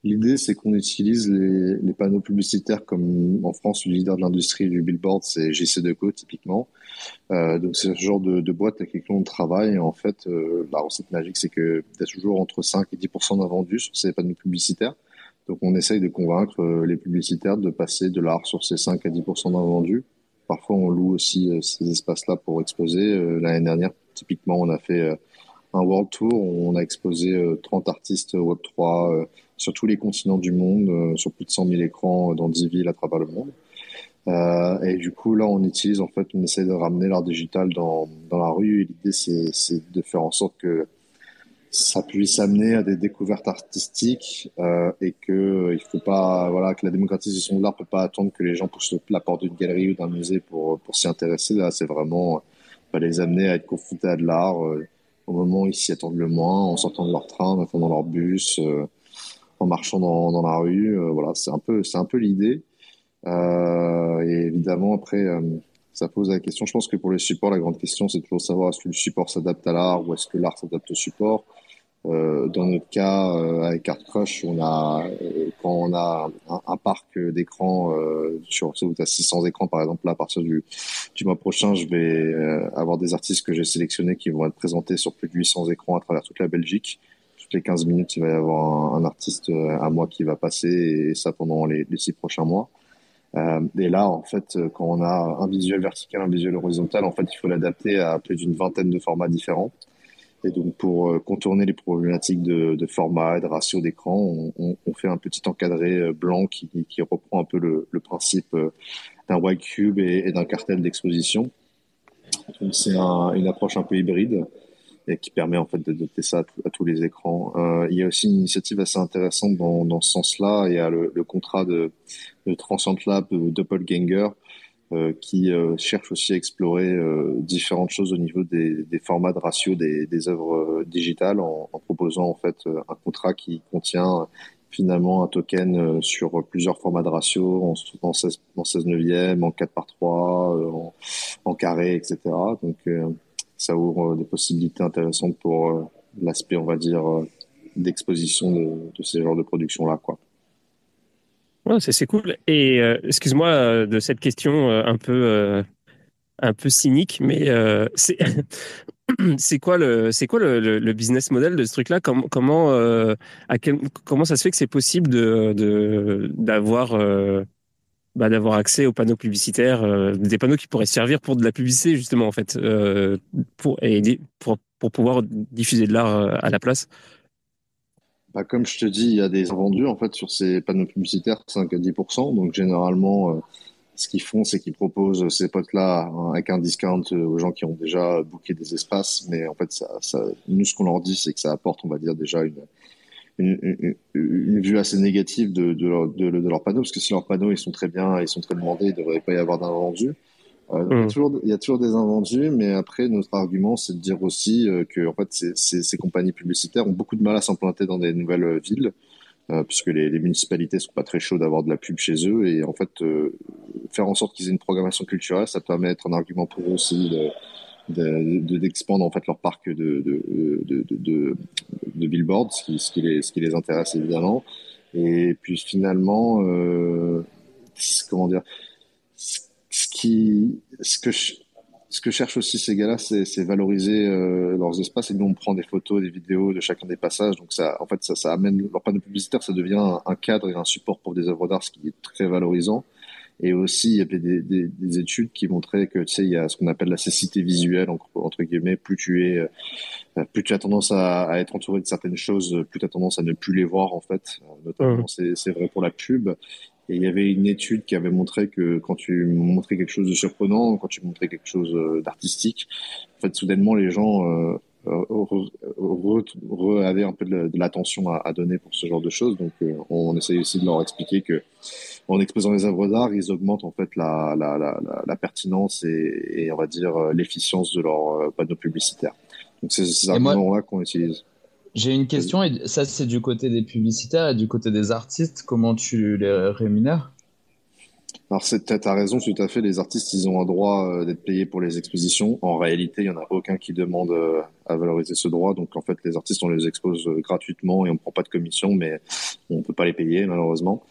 L'idée, c'est qu'on utilise les, panneaux publicitaires comme en France, le leader de l'industrie du billboard, c'est JC Deco typiquement. Euh, donc c'est ce genre de, boîte avec lesquelles on travaille. En fait, euh, la recette magique, c'est que tu as toujours entre 5 et 10 d'invendus sur ces panneaux publicitaires. Donc on essaye de convaincre euh, les publicitaires de passer de l'art sur ces 5 à 10 d'invendus. Parfois, on loue aussi ces espaces-là pour exposer. L'année dernière, typiquement, on a fait un World Tour où on a exposé 30 artistes Web3 sur tous les continents du monde, sur plus de 100 000 écrans dans 10 villes à travers le monde. Euh, et du coup, là, on utilise, en fait, on essaie de ramener l'art digital dans, dans la rue. L'idée, c'est, de faire en sorte que ça puisse amener à des découvertes artistiques euh, et que il faut pas, voilà, que la démocratisation de l'art peut pas attendre que les gens poussent la porte d'une galerie ou d'un musée pour pour s'y intéresser. Là, c'est vraiment les amener à être confrontés à de l'art. Euh, au moment où ils s'y attendent le moins, en sortant de leur train, en attendant leur bus, euh, en marchant dans, la rue. Euh, voilà, c'est un peu, c'est l'idée. Euh, et évidemment, après, ça pose la question. Je pense que pour le support, la grande question, c'est toujours savoir est-ce que le support s'adapte à l'art ou est-ce que l'art s'adapte au support. Euh, dans notre cas, euh, avec Art Crush, on a, euh, quand on a un, un parc d'écrans euh, sur tu as 600 écrans, par exemple, là, à partir du, du mois prochain, je vais euh, avoir des artistes que j'ai sélectionnés qui vont être présentés sur plus de 800 écrans à travers toute la Belgique. Toutes les 15 minutes, il va y avoir un, un artiste à moi qui va passer, et ça pendant les, les six prochains mois. Euh, et là, en fait, quand on a un visuel vertical, un visuel horizontal, en fait, il faut l'adapter à plus d'une vingtaine de formats différents. Et donc, pour contourner les problématiques de, format et de ratio d'écran, on, fait un petit encadré blanc qui, reprend un peu le, principe white cube et, d'un cartel d'exposition. c'est une approche un peu hybride et qui permet en fait de doter ça à, tous les écrans. Euh, il y a aussi une initiative assez intéressante dans, ce sens-là. Il y a le, contrat de, de Lab de Doppelganger euh, qui euh, cherche aussi à explorer euh, différentes choses au niveau des, des formats de ratio des, des œuvres digitales en, en, proposant en fait un contrat qui contient finalement un token sur plusieurs formats de ratio en, en 16, en 16 neuvième, en 4 par 3, en, en carré, etc. Donc ça ouvre des possibilités intéressantes pour euh, l'aspect, on va dire, euh, d'exposition de, de, ces genres de production-là, quoi. C'est cool. Et euh, excuse-moi de cette question un peu un peu cynique, mais c'est quoi le quoi le, business model de ce truc-là? Comment comment ça se fait que c'est possible de d'avoir bah, d'avoir accès aux panneaux publicitaires, euh, des panneaux qui pourraient servir pour de la publicité justement en fait, euh, pour, pour, pour pouvoir diffuser de l'art euh, à la place? Bah, comme je te dis, il y a des invendus en fait sur ces panneaux publicitaires, 5 à 10%. Donc généralement, ce qu'ils font, c'est qu'ils proposent ces potes-là avec un discount aux gens qui ont déjà booké des espaces. Mais en fait, ça, ça, nous, ce qu'on leur dit, c'est que ça apporte, on va dire, déjà une, une, une, vue assez négative de, de, leur, de, leurs panneaux, parce que si leurs panneaux ils sont très bien, ils sont très demandés, il ne devrait pas y avoir d'invendus. Euh, il, y a toujours, il y a toujours des invendus, mais après, notre argument, c'est de dire aussi euh, que en fait, ces, ces, ces, compagnies publicitaires ont beaucoup de mal à s'implanter dans des nouvelles euh, villes, euh, puisque les, les, municipalités sont pas très chaudes d'avoir de la pub chez eux, et en fait, faire en sorte qu'ils aient une programmation culturelle, ça permet d'être un argument pour eux aussi de, d'expandre de, en fait leur parc de, billboards, ce qui, ce, qui les, ce qui les intéresse évidemment. Et puis finalement, comment dire, qui, ce que je, ce que cherchent aussi ces gars-là, c'est valoriser euh, leurs espaces. Et nous, on prend des photos, des vidéos de chacun des passages. Donc ça, en fait, ça, ça amène leur panneau publicitaire, ça devient un, un cadre et un support pour des œuvres d'art, ce qui est très valorisant. Et aussi, il y avait des, des, des, études qui montraient que, tu sais, il y a ce qu'on appelle la cécité visuelle, entre guillemets. Plus tu es, euh, plus tu as tendance à, à, être entouré de certaines choses, plus tu as tendance à ne plus les voir, en fait. Euh, notamment, mmh. c'est vrai pour la pub. Et il y avait une étude qui avait montré que quand tu montrais quelque chose de surprenant, quand tu montrais quelque chose euh, d'artistique, en fait, soudainement, les gens euh, re, re, avaient un peu de l'attention à, à, donner pour ce genre de choses. Donc, on essaye aussi de leur expliquer que en exposant les œuvres d'art, ils augmentent en fait la, la, la, la pertinence et, et, on va dire euh, l'efficience de leurs euh, panneaux publicitaires. Donc c'est ces arguments-là qu'on utilise. J'ai une question, et ça c'est du côté des publicitaires et du côté des artistes, comment tu les rémunères? Alors, tu as raison, tout à fait. Les artistes, ils ont un droit euh, d'être payés pour les expositions. En réalité, il n'y en a aucun qui demande à valoriser ce droit. Donc, en fait, les artistes, on les expose gratuitement et on ne prend pas de commission, mais on ne peut pas les payer, malheureusement.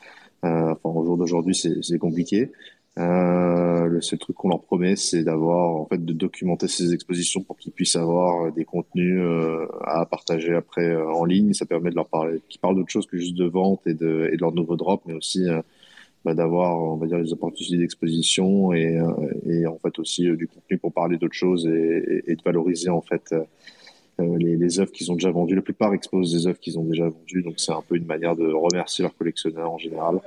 Euh, enfin, au jour d'aujourd'hui, c'est compliqué. Euh, le seul truc qu'on leur promet, c'est d'avoir, en fait, de documenter ces expositions pour qu'ils puissent avoir des contenus euh, à partager après euh, en ligne. Ça permet de leur parler, qu'ils parlent d'autre chose que juste de vente et de, et de leur nouveau drop, mais aussi euh, bah, d'avoir, on va dire, des opportunités d'exposition et, et en fait aussi du contenu pour parler d'autres choses et, et, et, de valoriser en fait euh, les, les œuvres qu'ils ont déjà vendues. La plupart exposent des œuvres qu'ils ont déjà vendues, donc c'est un peu une manière de remercier leurs collectionneurs en général.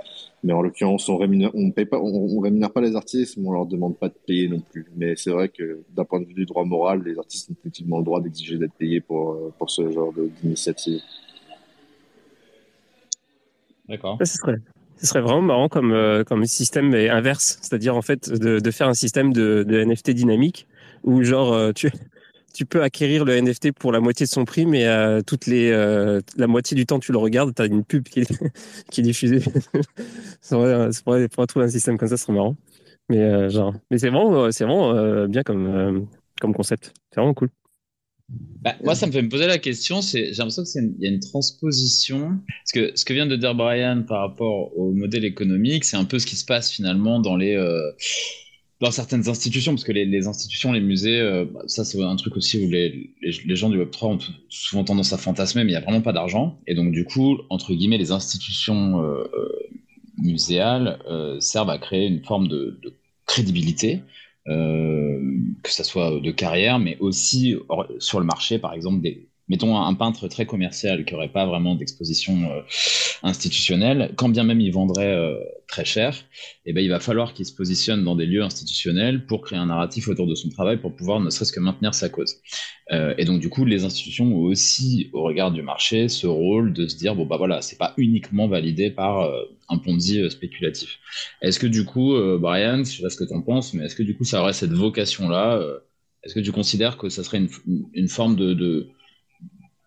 Mais en l'occurrence, on rémunère, on paye pas, on, rémunère pas les artistes, mais on leur demande pas de payer non plus. Mais c'est vrai que d'un point de vue du droit moral, les artistes ont effectivement le droit d'exiger d'être payés pour euh, pour ce genre d'initiative. D'accord. ce serait, ce serait vraiment marrant comme euh, comme système inverse, c'est-à-dire en fait de, de faire un système de, de NFT dynamique où genre tu tu peux acquérir le NFT pour la moitié de son prix, mais euh, euh, la moitié du temps tu le regardes, tu as une pub qui est, diffusée. c'est pour, pour trouver un système comme ça, ce serait marrant. Mais, euh, genre, mais c'est vraiment, c'est vraiment euh, bien comme, euh, comme concept. C'est vraiment cool. Bah, moi, ça me fait me poser la question. J'ai l'impression qu'il y a une transposition. Parce que ce que vient de dire Brian par rapport au modèle économique, c'est un peu ce qui se passe finalement dans les dans certaines institutions, parce que les, institutions, les musées, euh, bah, ça c'est un truc aussi où les, les, gens du Web3 ont souvent tendance à fantasmer, mais il n'y a vraiment pas d'argent. Et donc du coup, entre guillemets, les institutions euh, euh muséales servent à créer une forme de, crédibilité, que ça soit de carrière, mais aussi sur le marché, par exemple, des, mettons un, peintre très commercial qui n'aurait pas vraiment d'exposition institutionnelle, quand bien même il vendrait très cher, eh ben, il va falloir qu'il se positionne dans des lieux institutionnels pour créer un narratif autour de son travail pour pouvoir ne serait-ce que maintenir sa cause. Euh, et donc, du coup, les institutions ont aussi, au regard du marché, ce rôle de se dire bon, bah voilà, c'est pas uniquement validé par euh, un Ponzi euh, spéculatif. Est-ce que, du coup, Brian, je sais pas ce que tu en penses, mais est-ce que, du coup, ça aurait cette vocation-là Est-ce que tu considères que ça serait une, forme de,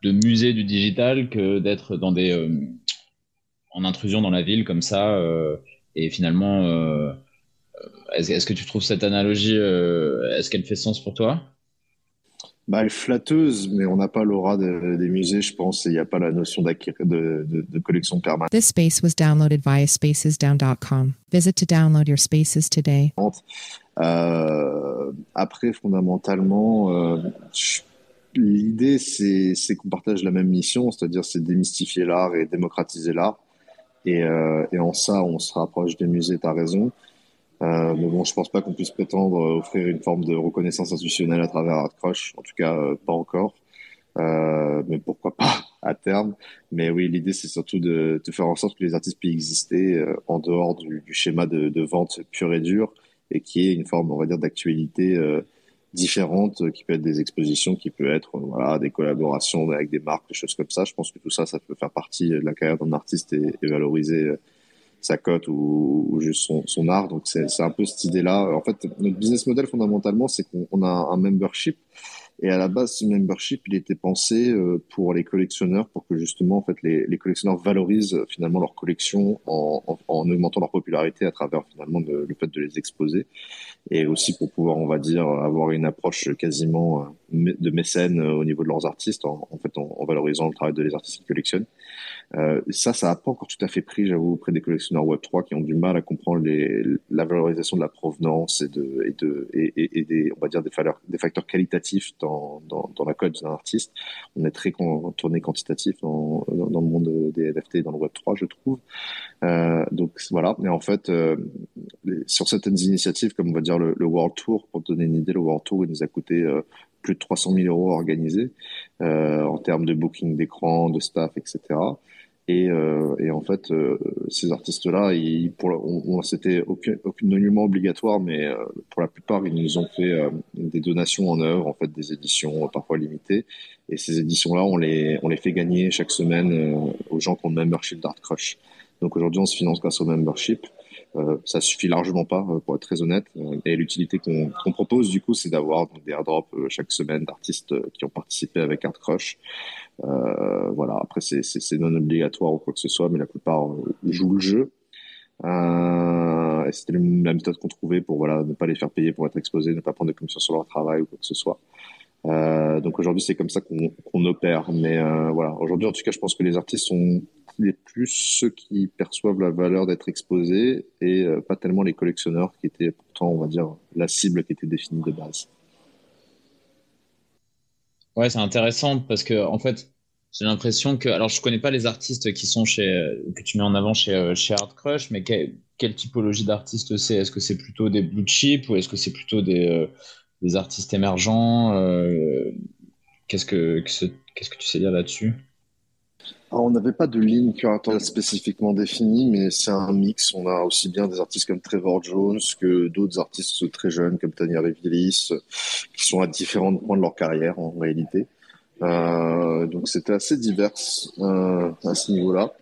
musée du digital que d'être dans des. en intrusion dans la ville comme ça et finalement. Est-ce que tu trouves cette analogie, est-ce qu'elle fait sens pour toi? Bah, elle est flatteuse, mais on n'a pas l'aura de, des musées, je pense, et il n'y a pas la notion de, de, de, collection permanente. This space was downloaded via spacesdown.com. Visit to download your spaces today. Euh, après, fondamentalement, euh, l'idée, c'est qu'on partage la même mission, c'est-à-dire c'est démystifier l'art et démocratiser l'art. Et, euh, et, en ça, on se rapproche des musées, tu raison. Euh, mais bon, je pense pas qu'on puisse prétendre offrir une forme de reconnaissance institutionnelle à travers ArtCrush. En tout cas, euh, pas encore. Euh, mais pourquoi pas à terme. Mais oui, l'idée, c'est surtout de, de, faire en sorte que les artistes puissent exister euh, en dehors du, du schéma de, de, vente pur et dur et qui est une forme, on va dire, d'actualité euh, différente, qui peut être des expositions, qui peut être voilà, des collaborations avec des marques, des choses comme ça. Je pense que tout ça, ça peut faire partie de la carrière d'un artiste et, et valoriser sa cote ou, ou juste son, son, art. Donc c'est un peu cette idée-là. En fait, notre business model fondamentalement, c'est qu'on a un membership. Et à la base, ce membership, il était pensé euh, pour les collectionneurs, pour que justement, en fait, les, les collectionneurs valorisent euh, finalement leur collection en, en, en, augmentant leur popularité à travers finalement le fait de les exposer, et aussi pour pouvoir, on va dire, avoir une approche quasiment euh, de mécène au niveau de leurs artistes, en, fait, en, valorisant le travail de les artistes qui collectionnent. Euh, ça, ça n'a pas encore tout à fait pris, j'avoue, auprès des collectionneurs Web3 qui ont du mal à comprendre la valorisation de la provenance et, de, et, de, et, et des, on va dire, des, facteurs, des facteurs qualitatifs dans, dans, la code d'un artiste. On est très tourné quantitatif dans, dans, le monde des NFT dans le Web3, je trouve. Euh, donc voilà, mais en fait, euh, sur certaines initiatives, comme on va dire le, World Tour, pour te donner une idée, le World Tour, il nous a coûté euh, plus de 300 000 euros organisés euh, en termes de booking d'écran, de staff, etc. Et, euh, et en fait, euh, ces artistes-là, pour on, on c'était aucun, obligatoire, mais euh, pour la plupart, ils nous ont fait euh, des donations en œuvre, en fait, des éditions parfois limitées. Et ces éditions-là, on les, on les fait gagner chaque semaine aux gens qui ont le membership d'Art Crush. Donc aujourd'hui, on se finance grâce au membership. Euh, ça suffit largement pas, euh, pour être très honnête. Euh, et l'utilité qu'on propose, du coup, c'est d'avoir des airdrops chaque semaine d'artistes qui ont participé avec ArtCrush. Euh, voilà. Après, c'est non obligatoire ou quoi que ce soit, mais la plupart jouent le jeu. Euh, c'était la méthode qu'on trouvait pour voilà ne pas les faire payer pour être exposés, ne pas prendre de commission sur leur travail ou quoi que ce soit. Euh, donc aujourd'hui, c'est comme ça qu'on opère. Mais euh, voilà, aujourd'hui, en tout cas, je pense que les artistes sont les plus ceux qui perçoivent la valeur d'être exposés et euh, pas tellement les collectionneurs qui étaient pourtant, on va dire, la cible qui était définie de base. Ouais, c'est intéressant parce que en fait, j'ai l'impression que, alors je connais pas les artistes qui sont chez que tu mets en avant chez chez Art Crush, mais quelle typologie d'artistes c'est? Est-ce que c'est plutôt des blue chip ou est-ce que c'est plutôt des des artistes émergents. Euh, qu'est-ce que qu'est-ce que tu sais dire là-dessus? On n'avait pas de ligne curatoriale spécifiquement définie, mais c'est un mix. On a aussi bien des artistes comme Trevor Jones que d'autres artistes très jeunes comme Tania Revilis, qui sont à différents points de leur carrière en réalité. Euh, donc c'était assez divers euh, à ce niveau-là.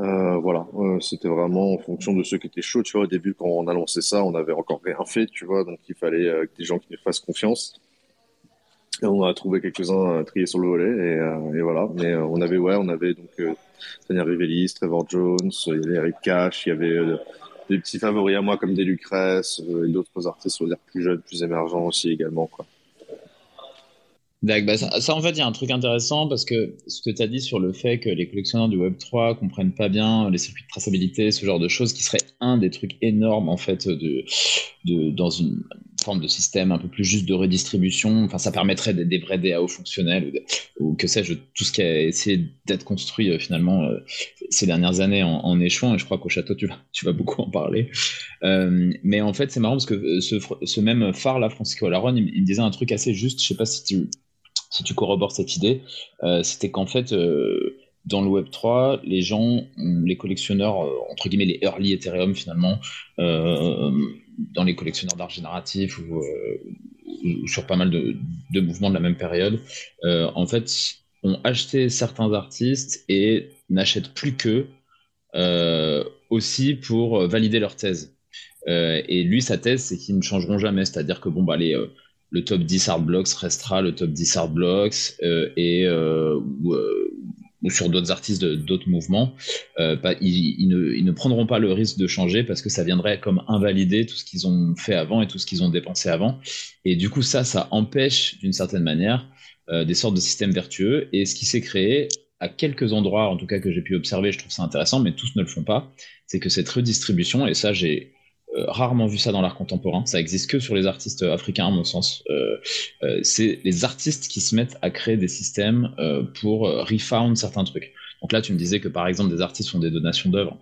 Euh, voilà, c'était vraiment en fonction de ceux qui étaient chauds. Tu vois, au début, quand on a lancé ça, on n'avait encore rien fait, tu vois, donc il fallait des gens qui nous fassent confiance. On a trouvé quelques-uns triés sur le volet, et, et voilà. Mais on avait, ouais, on avait donc Tania Rivelis, Trevor Jones, il y avait Eric Cash, il y avait des petits favoris à moi comme des Lucrèce et d'autres artistes, on va dire, plus jeunes, plus émergents aussi également. D'accord, bah ça, en fait, il y a un truc intéressant parce que ce que tu as dit sur le fait que les collectionneurs du Web3 comprennent pas bien les circuits de traçabilité, ce genre de choses, qui serait un des trucs énormes en fait de, dans une forme de système un peu plus juste de redistribution. Enfin, ça permettrait des, des vrais DAO fonctionnels ou, que sais-je, tout ce qui a essayé d'être construit euh, finalement euh, ces dernières années en, échouant. Et je crois qu'au château, tu vas, beaucoup en parler. Euh, mais en fait, c'est marrant parce que ce, même phare là, Francisco Laron, il, disait un truc assez juste. Je sais pas si tu corrobores cette idée, c'était qu'en fait, dans le Web 3, les gens, les collectionneurs, entre guillemets les early Ethereum finalement, dans les collectionneurs d'art génératif ou, sur pas mal de, mouvements de la même période, en fait, ont acheté certains artistes et n'achètent plus qu'eux aussi pour valider leur thèse. et lui, sa thèse, c'est qu'ils ne changeront jamais. C'est-à-dire que bon, bah, les, le top 10 hard blocks restera le top 10 hard blocks euh, et euh, euh, ou, sur d'autres artistes d'autres mouvements, bah, ils, ne, prendront pas le risque de changer parce que ça viendrait comme invalider tout ce qu'ils ont fait avant et tout ce qu'ils ont dépensé avant. Et du coup, ça, ça empêche d'une certaine manière des sortes de systèmes vertueux. Et ce qui s'est créé à quelques endroits, en tout cas que j'ai pu observer, je trouve ça intéressant, mais tous ne le font pas, c'est que cette redistribution, et ça j'ai euh, rarement vu ça dans l'art contemporain. Ça existe que sur les artistes africains, à mon sens. Euh, euh, c'est les artistes qui se mettent à créer des systèmes pour refound certains trucs. Donc là, tu me disais que par exemple, des artistes font des donations d'œuvres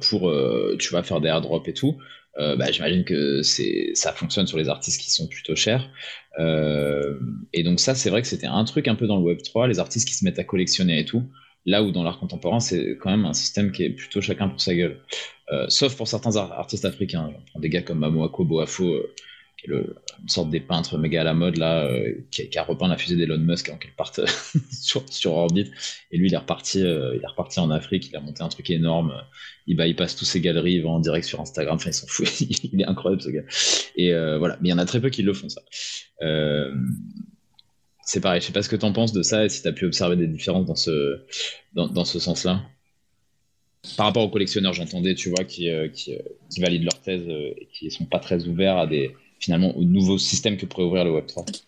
pour, tu vas faire des airdrops et tout. bah, j'imagine que ça fonctionne sur les artistes qui sont plutôt chers. et donc ça, c'est vrai que c'était un truc un peu dans le Web 3, les artistes qui se mettent à collectionner et tout. Là où dans l'art contemporain, c'est quand même un système qui est plutôt chacun pour sa gueule. Euh, sauf pour certains artistes africains. des gars comme Mamoako Boafo, euh, qui est une sorte des peintres méga à la mode, là, euh, qui, a repeint la fusée d'Elon Musk avant qu'elle parte sur, sur, orbite. Et lui, il est, reparti, il est reparti en Afrique, il a monté un truc énorme. Il, il passe tous ses galeries, il va en direct sur Instagram. Enfin, il s'en fout. il est incroyable, ce gars. Et voilà. Mais il y en a très peu qui le font, ça. C'est pareil, je sais pas ce que tu en penses de ça et si tu as pu observer des différences dans ce, dans, ce sens-là. Par rapport aux collectionneurs, j'entendais, tu vois, qui, euh, qui, euh, valident leur thèse euh, et qui sont pas très ouverts à des, finalement, aux nouveaux systèmes que pourrait ouvrir le Web3.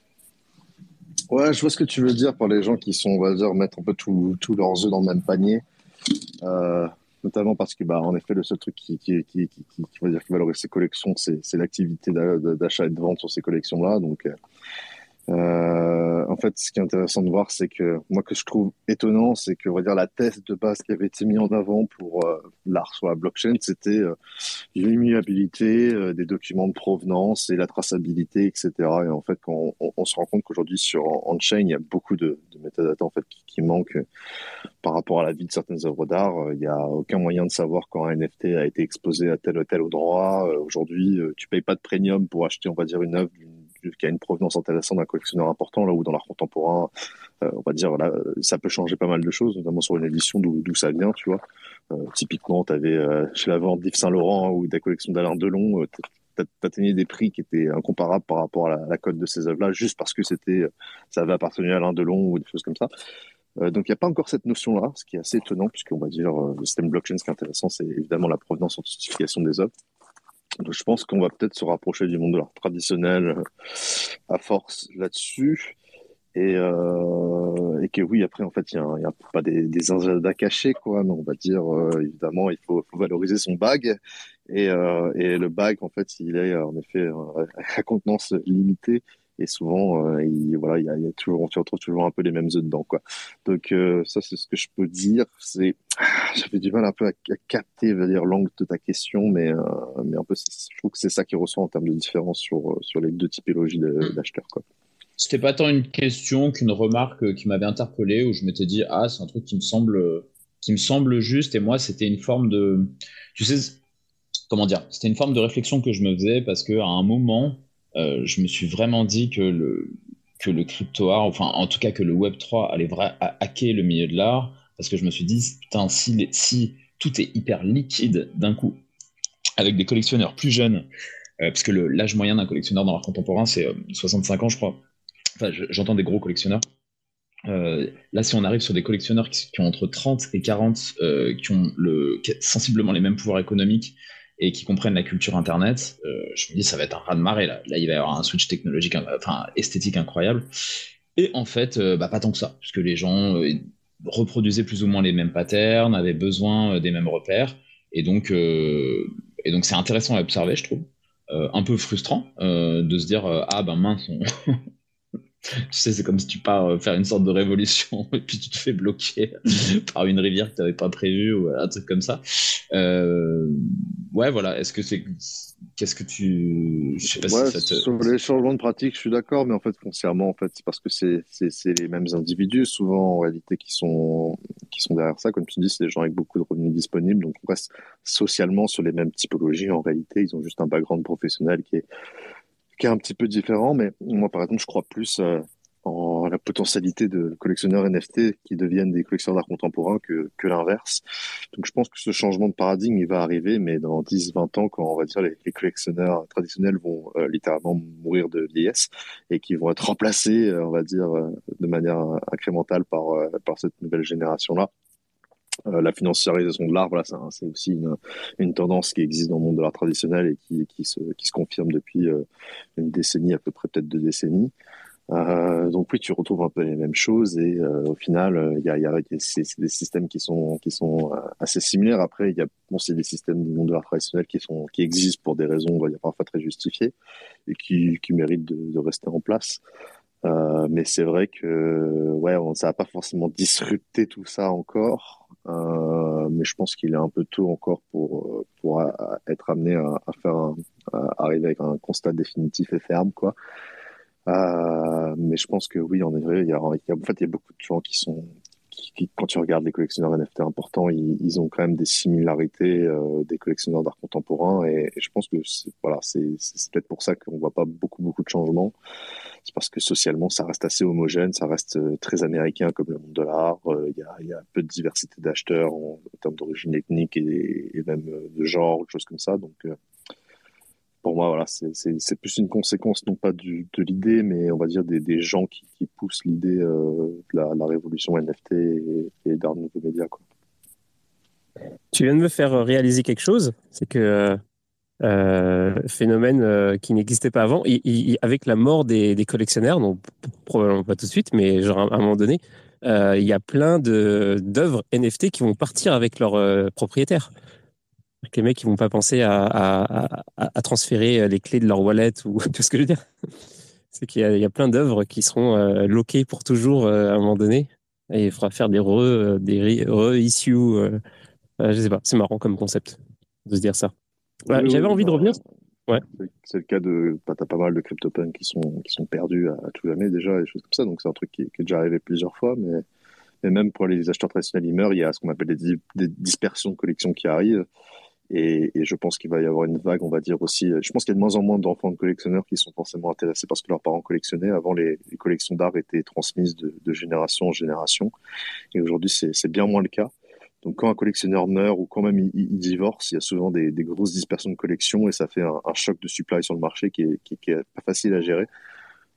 Ouais, je vois ce que tu veux dire par les gens qui sont, on va dire, mettre un peu tous leurs œufs dans le même panier. notamment parce que, bah, en effet, le seul truc qui, qui, qui, va dire, qui valorise ces collections, c'est l'activité d'achat et de vente sur ces collections-là. Donc, euh, en fait, ce qui est intéressant de voir, c'est que moi, que je trouve étonnant, c'est que, on va dire, la thèse de base qui avait été mise en avant pour euh, l'art sur la blockchain, c'était euh, l'immuabilité euh, des documents de provenance et la traçabilité, etc. Et en fait, on, se rend compte qu'aujourd'hui, sur on-chain, il y a beaucoup de, de métadata en fait qui, manquent par rapport à la vie de certaines œuvres d'art. Il n'y a aucun moyen de savoir quand un NFT a été exposé à tel ou tel endroit. Aujourd'hui, tu payes pas de premium pour acheter, on va dire, une œuvre d'une qui a une provenance intéressante d'un collectionneur important, là où dans l'art contemporain, euh, on va dire, ça peut changer pas mal de choses, notamment sur une édition d'où ça vient, tu vois. Euh, typiquement, tu avais euh, chez la vente d'Yves Saint-Laurent ou des collections d'Alain Delon, t'atteignais des prix qui étaient incomparables par rapport à la, cote de ces œuvres-là, juste parce que c'était, ça avait appartenu à Alain Delon ou des choses comme ça. Donc il n'y a pas encore cette notion-là, ce qui est assez étonnant, puisqu'on va dire le système blockchain, ce qui est intéressant, c'est évidemment la provenance authentification des œuvres. Je pense qu'on va peut-être se rapprocher du monde de l'art traditionnel euh, à force là-dessus. Et, euh, et que oui, après, en fait, il n'y a, pas des, des à cacher, quoi. Mais on va dire, euh, évidemment, il faut, faut, valoriser son bag. Et, euh, et le bag, en fait, il est en effet à contenance limitée et souvent euh, il, voilà il y a, y a, toujours on se retrouve toujours un peu les mêmes œufs dedans quoi. Donc euh, ça c'est ce que je peux dire. C'est j'avais du mal un peu à, à capter veut dire l'angle de ta question mais euh, mais un peu je trouve que c'est ça qui ressort en termes de différence sur sur les deux typologies mm. d'acheteurs quoi. C'était pas tant une question qu'une remarque qui m'avait interpellé où je m'étais dit ah c'est un truc qui me semble qui me semble juste. Et moi c'était une forme de tu sais comment dire c'était une forme de réflexion que je me faisais parce que à un moment euh, je me suis vraiment dit que le, que le crypto art, enfin en tout cas que le Web 3 allait vraiment hacker le milieu de l'art, parce que je me suis dit, putain, si, si tout est hyper liquide d'un coup, avec des collectionneurs plus jeunes, euh, parce que l'âge moyen d'un collectionneur dans l'art contemporain, c'est 65 euh, ans, je crois. Enfin, j'entends des gros collectionneurs. Là, si on arrive sur des collectionneurs qui, ont entre 30 et 40, euh, qui ont le, sensiblement les mêmes pouvoirs économiques, et qui comprennent la culture internet, euh, je me dis ça va être un raz de marée là. Là, il va y avoir un switch technologique, enfin esthétique incroyable. Et en fait, euh, bah, pas tant que ça, puisque les gens euh, reproduisaient plus ou moins les mêmes patterns, avaient besoin des mêmes repères, et donc et donc c'est intéressant à observer, je trouve. un peu frustrant de se dire ah ben mince, tu sais, c'est comme si tu pars faire une sorte de révolution et puis tu te fais bloquer par une rivière que tu n'avais pas prévue ou un truc comme ça. Euh, ouais, voilà. Est-ce que c'est. Qu'est-ce que tu. Je sais pas Ouais, si ça te. sur les changements de pratique, je suis d'accord, mais en fait, foncièrement, en fait, c'est parce que c'est les mêmes individus souvent en réalité qui sont qui sont derrière ça. Comme tu dis, c'est des gens avec beaucoup de revenus disponibles, donc on reste socialement sur les mêmes typologies. En réalité, ils ont juste un background professionnel qui est qui est un petit peu différent. Mais moi, par exemple, je crois plus euh, en la potentialité de collectionneurs NFT qui deviennent des collectionneurs d'art contemporain que que l'inverse. Donc, je pense que ce changement de paradigme, il va arriver, mais dans 10, 20 ans, quand on va dire les, les collectionneurs traditionnels vont euh, littéralement mourir de vieillesse et qui vont être remplacés, euh, on va dire, euh, de manière incrémentale par, euh, par cette nouvelle génération-là. Euh, la financiarisation de l'art, voilà, c'est aussi une, une tendance qui existe dans le monde de l'art traditionnel et qui, qui, se, qui se confirme depuis euh, une décennie, à peu près peut-être deux décennies. Euh, donc oui, tu retrouves un peu les mêmes choses et euh, au final, il y a, il y a c'est des systèmes qui sont qui sont assez similaires. Après, il y a bon, c'est des systèmes du monde de l'art traditionnel qui sont qui existent pour des raisons, on va dire parfois très justifiées et qui qui méritent de, de rester en place. Mais c'est vrai que ouais, ça va pas forcément disrupter tout ça encore. Euh, mais je pense qu'il est un peu tôt encore pour euh, pour être amené à, faire un, à arriver avec un constat définitif et ferme quoi. Euh, mais je pense que oui, en effet, il y a, en fait, il y a beaucoup de gens qui sont, quand tu regardes les collectionneurs NFT importants, ils, ils ont quand même des similarités euh, des collectionneurs d'art contemporain, et, je pense que voilà, c'est peut-être pour ça qu'on voit pas beaucoup beaucoup de changements. C'est parce que socialement, ça reste assez homogène, ça reste euh, très américain comme le monde de l'art. Euh, Il y, a, y a peu de diversité d'acheteurs en, termes d'origine ethnique et, même de genre, choses comme ça. Donc euh, pour moi, voilà, c'est plus une conséquence non pas du, de l'idée, mais on va dire des, gens qui, poussent l'idée euh, de la, révolution NFT et, et d'art nouveaux médias. Quoi. Tu viens de me faire réaliser quelque chose, c'est que euh, phénomène euh, qui n'existait pas avant, et, avec la mort des, des, collectionneurs, donc probablement pas tout de suite, mais genre à un moment donné, euh, il y a plein d'œuvres NFT qui vont partir avec leurs euh, propriétaires les mecs ils vont pas penser à, à, à, à, transférer les clés de leur wallet ou tout ce que je veux dire? C'est qu'il y, y, a plein d'œuvres qui seront euh, loquées pour toujours euh, à un moment donné et il faudra faire des re, des re-issues. Euh, je sais pas, c'est marrant comme concept de se dire ça. Ouais, oui, J'avais oui, envie bah, de revenir. Ouais. C'est le cas de, bah, t'as pas mal de CryptoPunks qui sont, qui sont perdus à, tout jamais déjà, des choses comme ça. Donc c'est un truc qui, qui, est déjà arrivé plusieurs fois, mais, mais même pour les acheteurs traditionnels, ils meurent. Il y a ce qu'on appelle des, des dispersions de collections qui arrivent. Et, et, je pense qu'il va y avoir une vague, on va dire aussi. Je pense qu'il y a de moins en moins d'enfants de collectionneurs qui sont forcément intéressés parce que leurs parents collectionnaient. Avant, les, les collections d'art étaient transmises de, de, génération en génération. Et aujourd'hui, c'est bien moins le cas. Donc, quand un collectionneur meurt ou quand même il, il divorce, il y a souvent des, des, grosses dispersions de collections et ça fait un, un, choc de supply sur le marché qui est, qui est pas facile à gérer.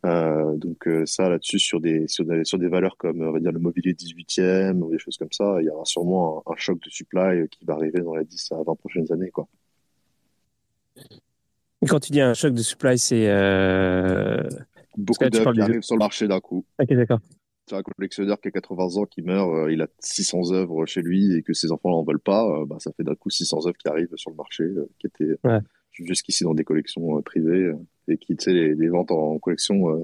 Euh, donc euh, ça là-dessus sur des, sur des sur des valeurs comme on va dire le mobilier 18e ou des choses comme ça, il y aura sûrement un, un, choc de supply qui va arriver dans les 10 à 20 prochaines années quoi. Quand tu dis un choc de supply, c'est euh... beaucoup d'œuvres qui arrivent sur le marché d'un coup. Ok, d'accord. C'est un collectionneur qui a 80 ans qui meurt, euh, il a 600 œuvres chez lui et que ses enfants n'en veulent pas, euh, bah, ça fait d'un coup 600 œuvres qui arrivent sur le marché euh, qui étaient ouais. jusqu'ici dans des collections privées et qui, tu sais, les, ventes en collection euh,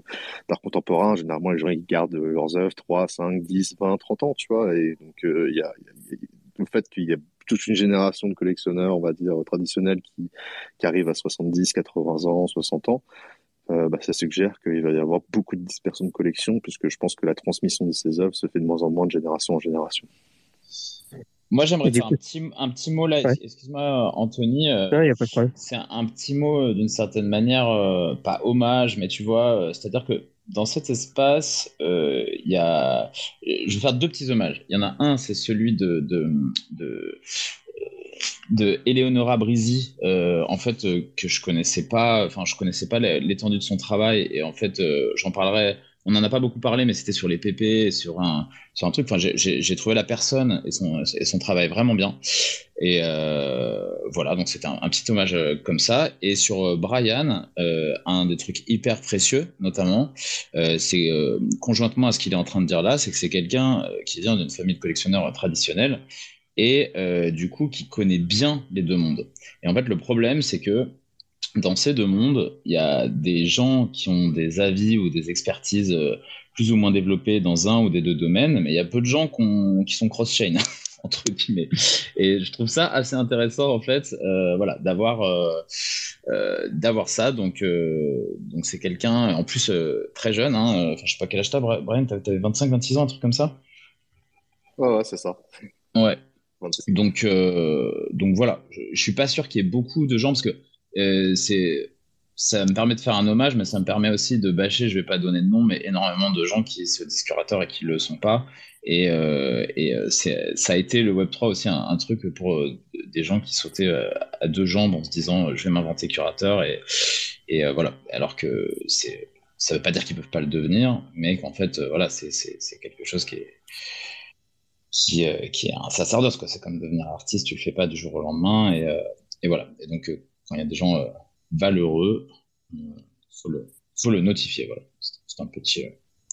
d'art contemporain, généralement, les gens, ils gardent leurs œuvres 3, 5, 10, 20, 30 ans, tu vois. Et donc, il euh, a, y, a, le fait qu'il y a toute une génération de collectionneurs, on va dire, traditionnels qui, qui arrivent à 70, 80 ans, 60 ans, euh, bah, ça suggère qu'il va y avoir beaucoup de dispersion de collections, puisque je pense que la transmission de ces œuvres se fait de moins en moins de génération en génération. Moi, j'aimerais faire un petit, un petit mot là. Ouais. Excuse-moi, Anthony. Euh. C'est un, un, petit mot euh, d'une certaine manière, euh, pas hommage, mais tu vois, c'est-à-dire que dans cet espace, il y a. Je vais faire deux petits hommages. Il y en a un, c'est celui de. de, de de Eleonora Brisi, euh, en fait, euh, que je connaissais pas, enfin, je connaissais pas l'étendue de son travail, et en fait, euh, j'en parlerai on n'en a pas beaucoup parlé, mais c'était sur les PP, sur un, sur un truc. Enfin, j'ai trouvé la personne et son, et son travail vraiment bien. Et euh, voilà, donc c'était un, petit hommage comme ça. Et sur Brian, euh, un des trucs hyper précieux, notamment, euh, c'est conjointement à ce qu'il est en train de dire là, c'est que c'est quelqu'un qui vient d'une famille de collectionneurs traditionnels et du coup qui connaît bien les deux mondes. Et en fait, le problème, c'est que dans ces deux mondes, il y a des gens qui ont des avis ou des expertises plus ou moins développées dans un ou des deux domaines, mais il y a peu de gens qui, ont, qui sont cross-chain. entre guillemets. Et je trouve ça assez intéressant en fait, euh, voilà, d'avoir euh, euh, d'avoir ça. Donc donc c'est quelqu'un en plus très jeune. Hein, je sais pas quel âge t'as, Brian. T'avais 25, 26 ans, un truc comme ça? Ouais, ouais, c'est ça. Ouais. Donc donc voilà, je, je suis pas sûr qu'il y ait beaucoup de gens parce que c'est ça me permet de faire un hommage, mais ça me permet aussi de bâcher, je vais pas donner de nom, mais énormément de gens qui se disent curateurs et qui le sont pas. Et, euh, et euh, ça a été le Web3 aussi un, truc pour euh, des gens qui sautaient euh, à deux jambes en se disant je vais m'inventer curateur. Et, et voilà. Alors que c'est, ça veut pas dire qu'ils peuvent pas le devenir, mais qu'en fait, voilà, c'est, quelque chose qui est, qui, qui est un sacerdoce. Quoi. C'est comme devenir artiste, tu le fais pas du jour au lendemain. Et, et voilà. Donc, quand il y a des gens valeureux, faut le, faut le notifier. Voilà. C'est un petit,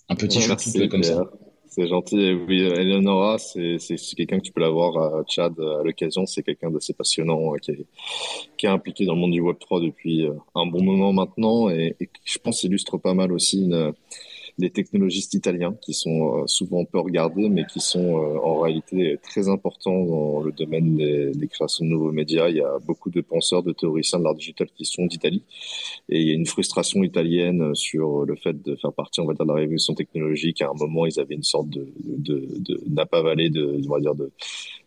un petit ouais, comme ça. C'est gentil. Oui, Eleonora, c'est quelqu'un que tu peux l'avoir à Tchad à l'occasion. C'est quelqu'un d'assez passionnant euh, qui est, qui est impliqué dans le monde du Web3 depuis euh, un bon moment maintenant et, et je pense illustre pas mal aussi une, des technologistes italiens qui sont euh, souvent peu regardés, mais qui sont euh, en réalité très importants dans le domaine des, créations de nouveaux médias. Il y a beaucoup de penseurs, de théoriciens de l'art digital qui sont d'Italie, et il y a une frustration italienne sur le fait de faire partie, on va dire, de la révolution technologique. À un moment, ils avaient une sorte de, de, de, de, on va dire, de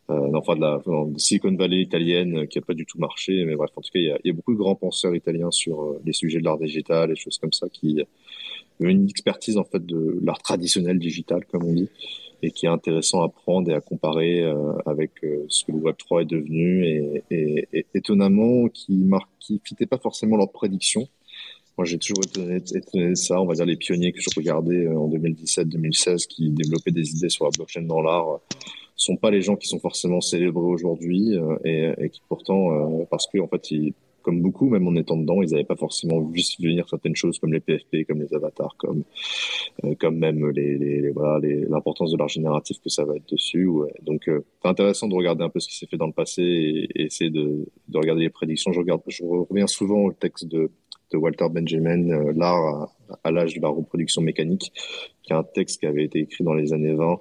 euh, enfin de la Silicon Valley italienne qui a pas du tout marché. Mais bref, en tout cas, il y a beaucoup de grands penseurs italiens sur les sujets de l'art digital et choses comme ça qui une expertise en fait de l'art traditionnel digital, comme on dit, et qui est intéressant à prendre et à comparer euh, avec euh, ce que le Web 3 est devenu, et, et, et étonnamment qui marque, qui fitait pas forcément leurs prédictions. Moi, j'ai toujours été étonné, de ça. On va dire les pionniers que je regardais euh, en 2017-2016 qui développaient des idées sur la blockchain dans l'art sont pas les gens qui sont forcément célébrés aujourd'hui et, et, qui pourtant, parce que en fait, ils, comme beaucoup, même en étant dedans, ils n'avaient pas forcément vu venir certaines choses comme les PFP, comme les avatars, comme euh, comme même les, voilà l'importance de l'art génératif que ça va être dessus. Donc euh, c'est intéressant de regarder un peu ce qui s'est fait dans le passé et, essayer de, de regarder les prédictions. Je regarde, je reviens souvent au texte de Walter Benjamin, euh, l'art à, l'âge de la reproduction mécanique, qui est un texte qui avait été écrit dans les années 20 euh,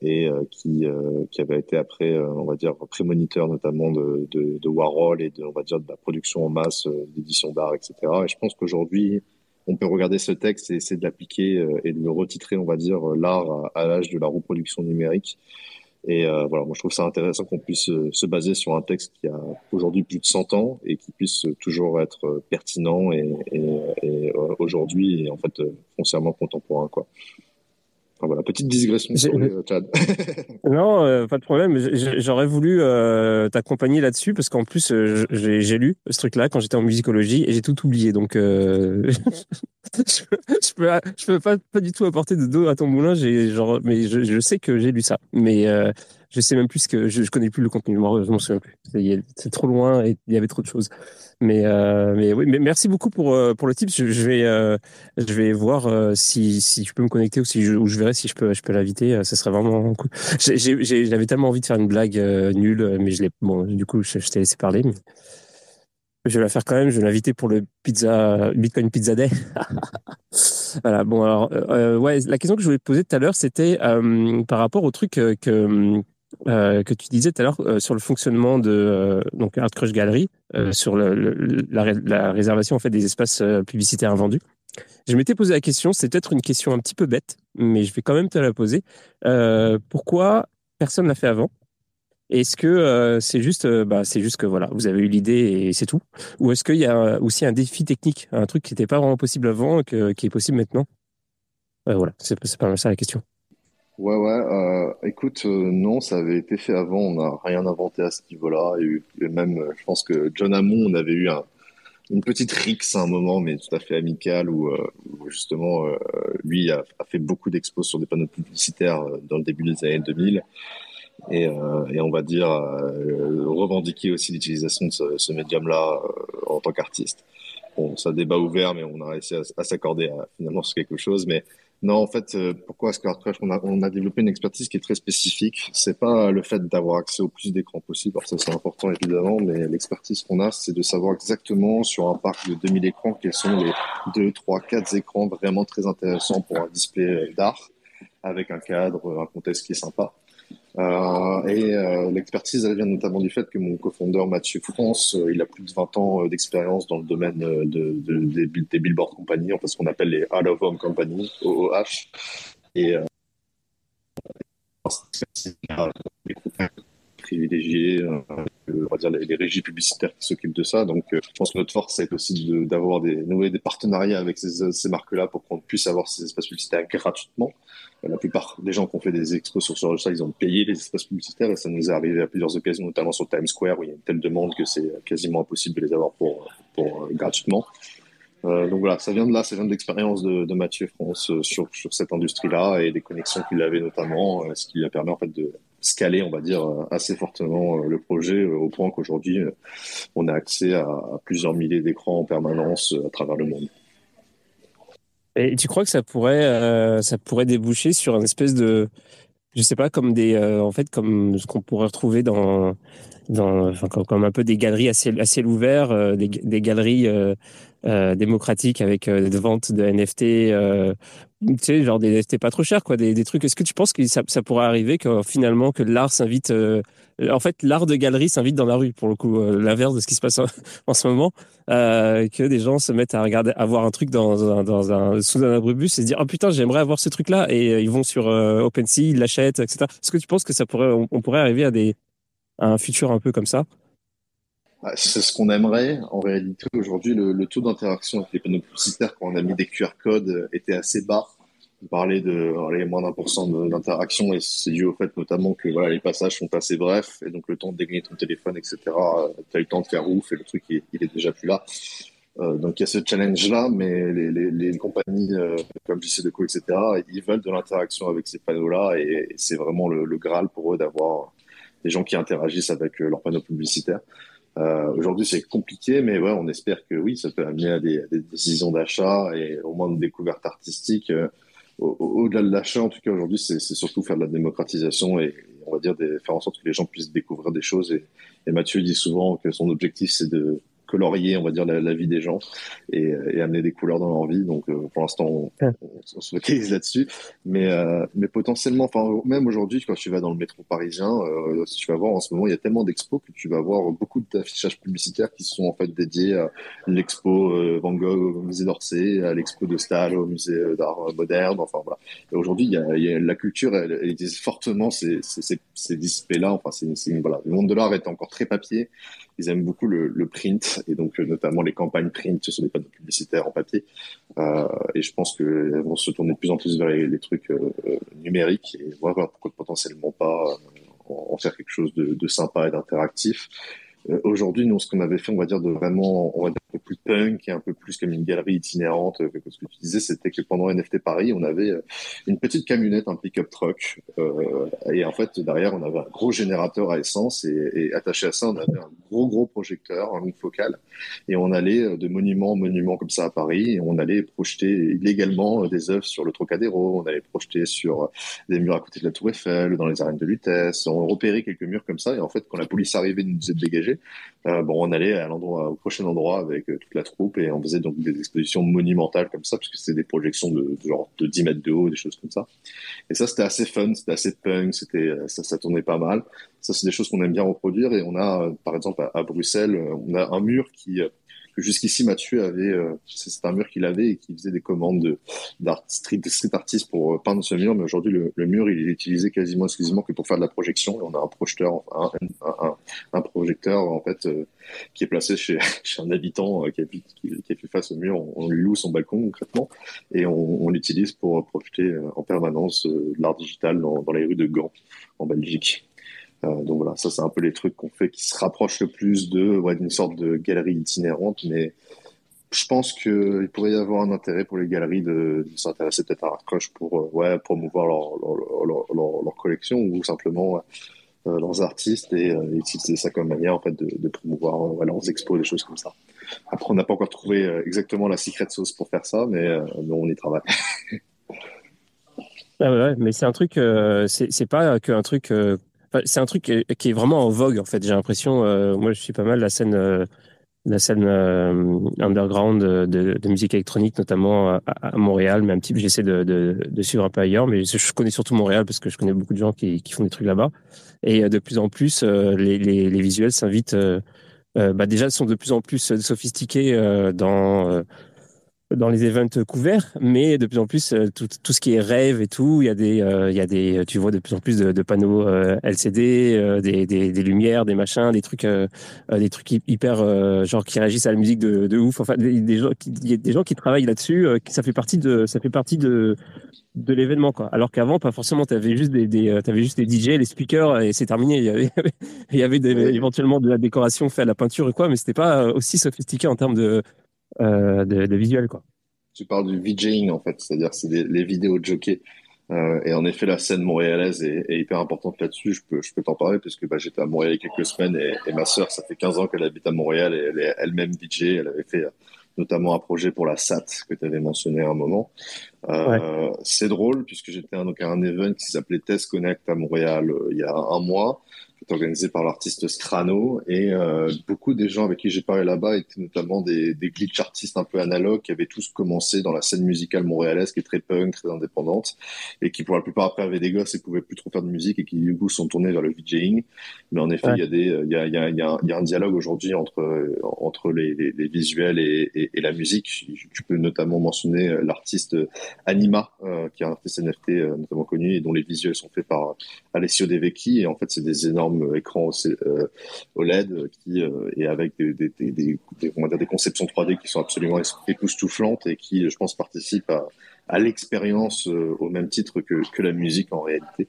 et euh, qui euh, qui avait été après, on va dire, prémoniteur notamment de, de, de, Warhol et de, on va dire, de la production en masse d'édition d'art, etc. Et je pense qu'aujourd'hui, on peut regarder ce texte et essayer de l'appliquer et de le retitrer, on va dire, l'art à, l'âge de la reproduction numérique. Et euh, voilà, moi je trouve ça intéressant qu'on puisse se baser sur un texte qui a aujourd'hui plus de 100 ans et qui puisse toujours être pertinent et, et, et aujourd'hui en fait foncièrement contemporain quoi voilà, petite digression sur le Tchad. non, euh, pas de problème. J'aurais voulu euh, t'accompagner là-dessus parce qu'en plus, euh, j'ai lu ce truc-là quand j'étais en musicologie et j'ai tout oublié. Donc, je, je, peux, je peux pas, pas du tout apporter de dos à ton moulin. Genre, mais je, je sais que j'ai lu ça. Mais je sais même plus que je, je connais plus le contenu. Je m'en souviens plus. C'est trop loin et il y avait trop de choses. Mais euh, mais oui, mais merci beaucoup pour euh, pour le tip. Je, vais euh, je vais voir si si je peux me connecter ou si je, ou je verrai si je peux je peux l'inviter. Ça serait vraiment cool. J'avais tellement envie de faire une blague nulle, mais je l'ai bon. Du coup, je, t'ai laissé parler. Mais je vais la faire quand même. Je vais l'inviter pour le pizza Bitcoin Pizza Day. voilà. Bon alors ouais, la question que je voulais poser tout à l'heure, c'était par rapport au truc que euh, que tu disais tout à l'heure euh, sur le fonctionnement de euh, donc Art Crush Gallery, sur le, la, la, réservation en fait des espaces publicitaires invendus. Je m'étais posé la question, c'est peut-être une question un petit peu bête, mais je vais quand même te la poser. pourquoi personne l'a fait avant? Est-ce que c'est juste, bah, c'est juste que voilà, vous avez eu l'idée et c'est tout, ou est-ce qu'il y a aussi un défi technique, un truc qui n'était pas vraiment possible avant, que, qui est possible maintenant? Voilà, c'est pas mal ça la question. Ouais, ouais. Euh, écoute, euh, non, ça avait été fait avant. On n'a rien inventé à ce niveau-là. Et, même, euh, je pense que John Hammond, on avait eu un, une petite rixe à un moment, mais tout à fait amicale, où, euh, justement, lui a, fait beaucoup d'expos sur des panneaux publicitaires dans le début des années 2000. Et, on va dire revendiquer aussi l'utilisation de ce, médium-là en tant qu'artiste. Bon, ça débat ouvert, mais on a réussi à, à s'accorder finalement sur quelque chose. Mais non, en fait, euh, pourquoi est-ce on a, on a développé une expertise qui est très spécifique. C'est pas le fait d'avoir accès au plus d'écrans possible, alors ça c'est important évidemment, mais l'expertise qu'on a, c'est de savoir exactement sur un parc de 2000 écrans quels sont les 2, 3, 4 écrans vraiment très intéressants pour un display d'art, avec un cadre, un contexte qui est sympa. Euh, et euh, l'expertise, elle vient notamment du fait que mon cofondeur Mathieu France, euh, il a plus de 20 ans d'expérience dans le domaine de, de, des, des billboard compagnies, enfin ce qu'on appelle les out of home companies, OOH. Et euh, privilégier euh, on va dire les, régies publicitaires qui s'occupent de ça. Donc, euh, je pense que notre force, c'est aussi d'avoir des nouer des partenariats avec ces, ces marques-là pour qu'on puisse avoir ces espaces publicitaires gratuitement. Euh, la plupart des gens qui ont fait des expos sur ce ils ont payé les espaces publicitaires et ça nous est arrivé à plusieurs occasions, notamment sur Times Square où il y a une telle demande que c'est quasiment impossible de les avoir pour, pour gratuitement. Euh, donc voilà, ça vient de là, ça vient de l'expérience de, Mathieu France sur, sur cette industrie-là et des connexions qu'il avait notamment, ce qui lui a permis en fait de, scaler, on va dire, euh, assez fortement euh, le projet euh, au point qu'aujourd'hui, on a accès à, plusieurs milliers d'écrans en permanence à travers le monde. Et tu crois que ça pourrait, ça pourrait déboucher sur une espèce de, je sais pas, comme des, en fait, comme ce qu'on pourrait retrouver dans, dans, comme, un peu des galeries à ciel, à ouvert, des, des, galeries euh, démocratique avec euh, des ventes de NFT, euh, tu sais, genre des NFT pas trop chers, quoi, des, des trucs. Est-ce que tu penses que ça, ça pourrait arriver que finalement que l'art s'invite, en fait, l'art de galerie s'invite dans la rue pour le coup, l'inverse de ce qui se passe en, ce moment, que des gens se mettent à regarder, à voir un truc dans un, dans un sous un abribus et se dire oh putain j'aimerais avoir ce truc là et ils vont sur OpenSea, ils l'achètent, etc. Est-ce que tu penses que ça pourrait, on pourrait arriver à des un futur un peu comme ça? Bah, c'est ce qu'on aimerait. En réalité, aujourd'hui, le, taux d'interaction avec les panneaux publicitaires quand on a mis des QR codes euh, était assez bas. On parlait de moins d'un pour cent d'interaction et c'est dû au fait notamment que les passages sont assez brefs et donc le temps de dégainer ton téléphone, etc., euh, tu as le temps de faire ouf et le truc, il, il est déjà plus là. Euh, donc il y a ce challenge-là, mais les, compagnies comme JC Deco, etc., ils veulent de l'interaction avec ces panneaux-là et, c'est vraiment le, Graal pour eux d'avoir des gens qui interagissent avec euh, leurs panneaux publicitaires. Euh, Aujourd'hui, c'est compliqué, mais ouais, on espère que oui, ça peut amener à des, des décisions d'achat et au moins de découverte artistique. Euh, Au-delà de l'achat, en tout cas, aujourd'hui, c'est surtout faire de la démocratisation et on va dire des, faire en sorte que les gens puissent découvrir des choses. Et, et Mathieu dit souvent que son objectif, c'est de colorier, on va dire, la, la vie des gens et, et, amener des couleurs dans leur vie. Donc, euh, pour l'instant, on, on, on, se focalise là-dessus. Mais, euh, mais potentiellement, enfin, même aujourd'hui, quand tu vas dans le métro parisien, euh, tu vas voir en ce moment, il y a tellement d'expos que tu vas voir beaucoup d'affichages publicitaires qui sont en fait dédiés à l'expo Van Gogh au musée d'Orsay, à l'expo de Stahl au musée d'art moderne. Enfin, voilà. Aujourd'hui, il y a, il y a la culture, elle, elle utilise fortement ces, ces, ces displays-là. Enfin, c'est, voilà, le monde de l'art est encore très papier ils aiment beaucoup le, print et donc euh, notamment les campagnes print sur des panneaux publicitaires en papier. Euh, et je pense qu'elles vont se tourner de plus en plus vers les, trucs euh, numériques et voir pourquoi potentiellement pas euh, en faire quelque chose de sympa et d'interactif. Euh, aujourd'hui, nous, ce qu'on avait fait, on va dire, de vraiment, on va dire, un peu plus punk et un peu plus comme une galerie itinérante, euh, ce que tu disais, c'était que pendant NFT Paris, on avait euh, une petite camionnette, un pick-up truck, euh, et en fait, derrière, on avait un gros générateur à essence, et, et, attaché à ça, on avait un gros, gros projecteur, un focal, et on allait de monument en monument comme ça à Paris, et on allait projeter illégalement des œuvres sur le Trocadéro, on allait projeter sur des murs à côté de la Tour Eiffel, dans les arènes de Lutèce, on repérait quelques murs comme ça, et en fait, quand la police arrivait, nous disait de dégager, euh, bon, on allait à l'endroit, au prochain endroit avec euh, toute la troupe et on faisait donc des expositions monumentales comme ça, parce que c'était des projections de, genre de 10 mètres de haut, des choses comme ça. Et ça, c'était assez fun, c'était assez punk, c'était, euh, ça, ça tournait pas mal. Ça, c'est des choses qu'on aime bien reproduire et on a, par exemple, à, à Bruxelles, on a un mur qui, jusqu'ici Mathieu avait, euh, c'est un mur qu'il avait et qui faisait des commandes de, d'art, street, street pour euh, peindre ce mur, mais aujourd'hui le, mur il est utilisé quasiment exclusivement que pour faire de la projection. On a un projeteur, un, un, projecteur en fait euh, qui est placé chez, un habitant qui, qui, fait face au mur. On, lui loue son balcon concrètement et on, l'utilise pour projeter en permanence de l'art digital dans, dans les rues de Gand en Belgique. Euh, donc voilà, ça c'est un peu les trucs qu'on fait qui se rapprochent le plus de ouais, d'une sorte de galerie itinérante, mais je pense qu'il pourrait y avoir un intérêt pour les galeries de, s'intéresser peut-être à Artcrush pour euh, ouais, promouvoir leur, leur, leur, collection ou simplement euh, leurs artistes et utiliser ça comme manière en fait de, promouvoir euh, leurs expos, des choses comme ça. Après, on n'a pas encore trouvé exactement la secret sauce pour faire ça, mais, on y travaille. ah ouais, mais c'est un truc, c'est pas qu'un truc c'est un truc qui est vraiment en vogue en fait. J'ai l'impression, euh, moi je suis pas mal la scène euh, la scène euh, underground de, musique électronique, notamment à, Montréal, mais un petit j'essaie de, suivre un peu ailleurs, mais je, connais surtout Montréal parce que je connais beaucoup de gens qui, font des trucs là-bas. Et de plus en plus, les, les, les visuels s'invitent, bah déjà, sont de plus en plus sophistiqués dans dans les events couverts, mais de plus en plus euh, tout, tout ce qui est rêve et tout, il y a des, euh, il y a des, tu vois de plus en plus de, de panneaux euh, LCD, des, des, des, lumières, des machins, des trucs, des trucs hyper genre qui réagissent à la musique de, de ouf. Enfin, des, des gens, il y a des gens qui travaillent là-dessus. ça fait partie de, ça fait partie de de l'événement quoi. Alors qu'avant, pas forcément, tu avais juste des, des avais juste des DJ, les speakers et c'est terminé. Il y avait, il y avait des, éventuellement de la décoration faite à la peinture et quoi, mais c'était pas aussi sophistiqué en termes de de, de, visuel. Tu parles du VJing en fait, c'est-à-dire c'est les vidéos de jockey. Euh, et en effet, la scène montréalaise est, hyper importante là-dessus. Je peux, t'en parler parce que bah, j'étais à Montréal il y a quelques semaines et, ma sœur, ça fait 15 ans qu'elle habite à Montréal et elle est elle-même DJ. Elle avait fait notamment un projet pour la SAT que tu avais mentionné à un moment. Euh, ouais. C'est drôle puisque j'étais à un, un event qui s'appelait Test Connect à Montréal euh, il y a un mois organisé par l'artiste Strano et euh, beaucoup des gens avec qui j'ai parlé là-bas étaient notamment des, des glitch artistes un peu analogues qui avaient tous commencé dans la scène musicale montréalaise qui est très punk, très indépendante et qui pour la plupart après avaient des gosses et pouvaient plus trop faire de musique et qui du coup sont tournés vers le VJing. Mais en effet, il y a des, il y a, y a, y a, il y a un dialogue aujourd'hui entre entre les, les, les visuels et, et, et, la musique. Tu peux notamment mentionner euh, l'artiste Anima, euh, qui est un artiste NFT euh, notamment connu et dont les visuels sont faits par Alessio De Vecchi et en fait c'est des énormes écran euh, OLED qui euh, et avec des, des, des, des, va dire des conceptions 3D qui sont absolument époustouflantes et qui, je pense, participent à, à l'expérience euh, au même titre que, que la musique en réalité.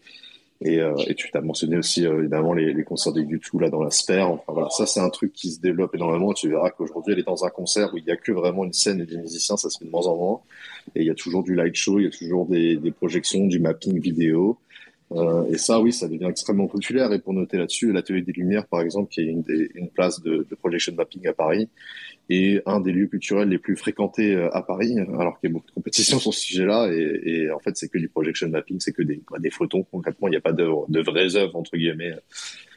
Et, euh, et, tu t'as mentionné aussi euh, évidemment les, les, concerts de YouTube là dans la sphère. Enfin voilà, ça c'est un truc qui se développe énormément. Tu verras qu'aujourd'hui elle est dans un concert où il y a que vraiment une scène et des musiciens, ça se fait de moins en moins. Et il y a toujours du light show, il y a toujours des, des projections, du mapping vidéo. Euh, et ça, oui, ça devient extrêmement populaire. Et pour noter là-dessus, l'Atelier des Lumières, par exemple, qui est une, des, une place de, de, projection mapping à Paris, est un des lieux culturels les plus fréquentés euh, à Paris, alors qu'il y a beaucoup de compétitions sur ce sujet-là. Et, et en fait, c'est que du projection mapping, c'est que des, bah, des photons. Concrètement, il n'y a pas de, de vraies œuvres, entre guillemets,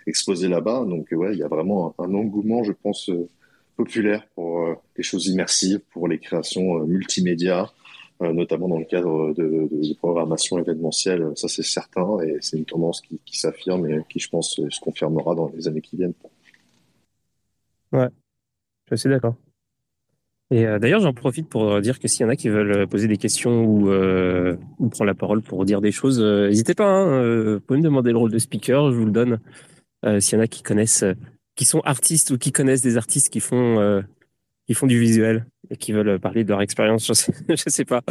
exposées là-bas. Donc, ouais, il y a vraiment un, engouement, je pense, euh, populaire pour euh, les choses immersives, pour les créations euh, multimédia. Euh, notamment dans le cadre de, de, de, programmation événementielle, ça c'est certain, et c'est une tendance qui, qui s'affirme et qui, je pense, se confirmera dans les années qui viennent. Ouais, je suis d'accord. Et euh, d'ailleurs, j'en profite pour dire que s'il y en a qui veulent poser des questions ou, euh, ou prendre la parole pour dire des choses, n'hésitez pas. Hein, vous pouvez me demander le rôle de speaker, je vous le donne. s'il y en a qui connaissent, qui sont artistes ou qui connaissent des artistes qui font qui font du visuel et qui veulent parler de leur expérience. Je sais, je sais pas.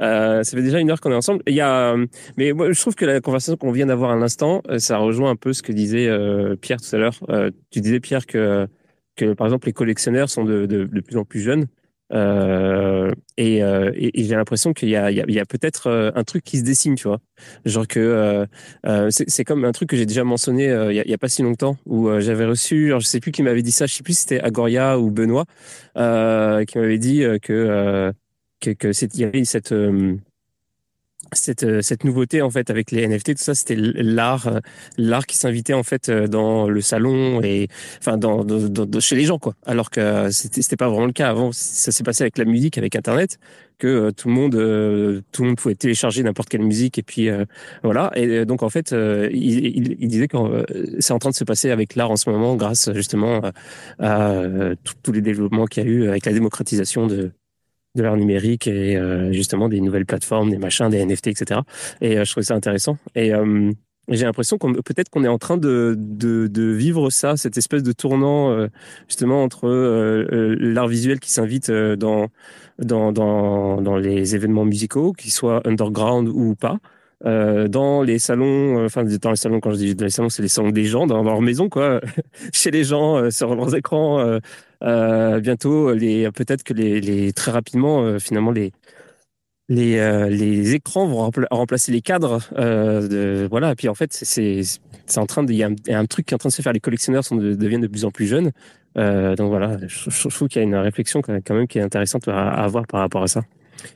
Euh, ça fait déjà une heure qu'on est ensemble. Il y a, mais moi, je trouve que la conversation qu'on vient d'avoir à l'instant, euh, ça rejoint un peu ce que disait euh, Pierre tout à l'heure. Euh, tu disais Pierre que que par exemple les collectionneurs sont de, de, de plus en plus jeunes. Euh, et, euh, et, j'ai l'impression qu'il y a, y a, a peut-être euh, un truc qui se dessine, tu vois. Genre que euh, euh c'est comme un truc que j'ai déjà mentionné il y, a, a, pas si longtemps où j'avais reçu, alors je sais plus qui m'avait dit ça, je sais plus si c'était Agoria ou Benoît, qui m'avait dit que que, que il y avait cette cette, euh, cette nouveauté en fait avec les NFT tout ça c'était l'art euh, l'art qui s'invitait en fait euh, dans le salon et enfin dans, dans, dans chez les gens quoi. Alors que c'était c'était pas vraiment le cas. Avant ça s'est passé avec la musique avec internet que tout le monde tout le monde pouvait télécharger n'importe quelle musique et puis voilà. Et donc en fait il, il, il, disait que c'est en train de se passer avec l'art en ce moment grâce justement à, à tous les développements qu'il y a eu avec la démocratisation de de l'art numérique et euh, justement des nouvelles plateformes, des machins, des NFT, etc. Et euh, je trouvais ça intéressant. Et euh, j'ai l'impression qu'on peut-être qu'on est en train de, de, de, vivre ça, cette espèce de tournant euh, justement entre euh, l'art visuel qui s'invite dans, dans, dans, dans les événements musicaux, qu'ils soient underground ou pas, euh, dans les salons, enfin dans les salons quand je dis dans les salons, c'est les salons des gens dans leur maison quoi, chez les gens sur leurs écrans euh, bientôt, peut-être que les, très rapidement, euh, finalement, les les, euh, les écrans vont remplacer les cadres. voilà. Et puis en fait, c'est en train de, il y, a un truc qui est en train de se faire. Les collectionneurs sont de, deviennent de plus en plus jeunes. donc voilà, je, je trouve qu'il y a une réflexion quand même qui est intéressante à, à, avoir par rapport à ça.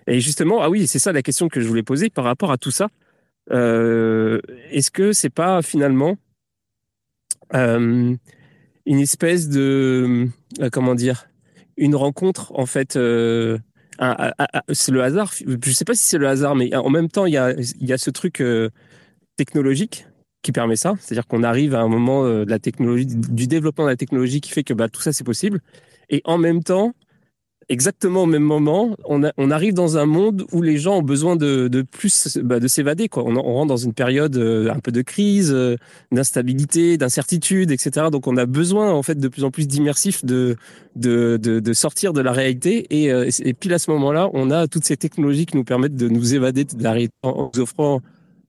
Et justement, ah oui, c'est ça la question que je voulais poser par rapport à tout ça. Est-ce que c'est pas finalement une espèce de euh, comment dire une rencontre en fait. Euh, c'est le hasard. Je sais pas si c'est le hasard, mais en même temps, il y a, y a ce truc euh, technologique qui permet ça. C'est-à-dire qu'on arrive à un moment euh, de la technologie, du développement de la technologie qui fait que bah, tout ça c'est possible. Et en même temps, exactement au même moment, on, on, arrive dans un monde où les gens ont besoin de, de plus bah, de s'évader. Quoi. On, on, rentre dans une période euh, un peu de crise, euh, d'instabilité, d'incertitude, etc. Donc on a besoin en fait de plus en plus d'immersif, de, de, de, sortir de la réalité. Et, euh, et puis à ce moment-là, on a toutes ces technologies qui nous permettent de nous évader de la réalité en nous offrant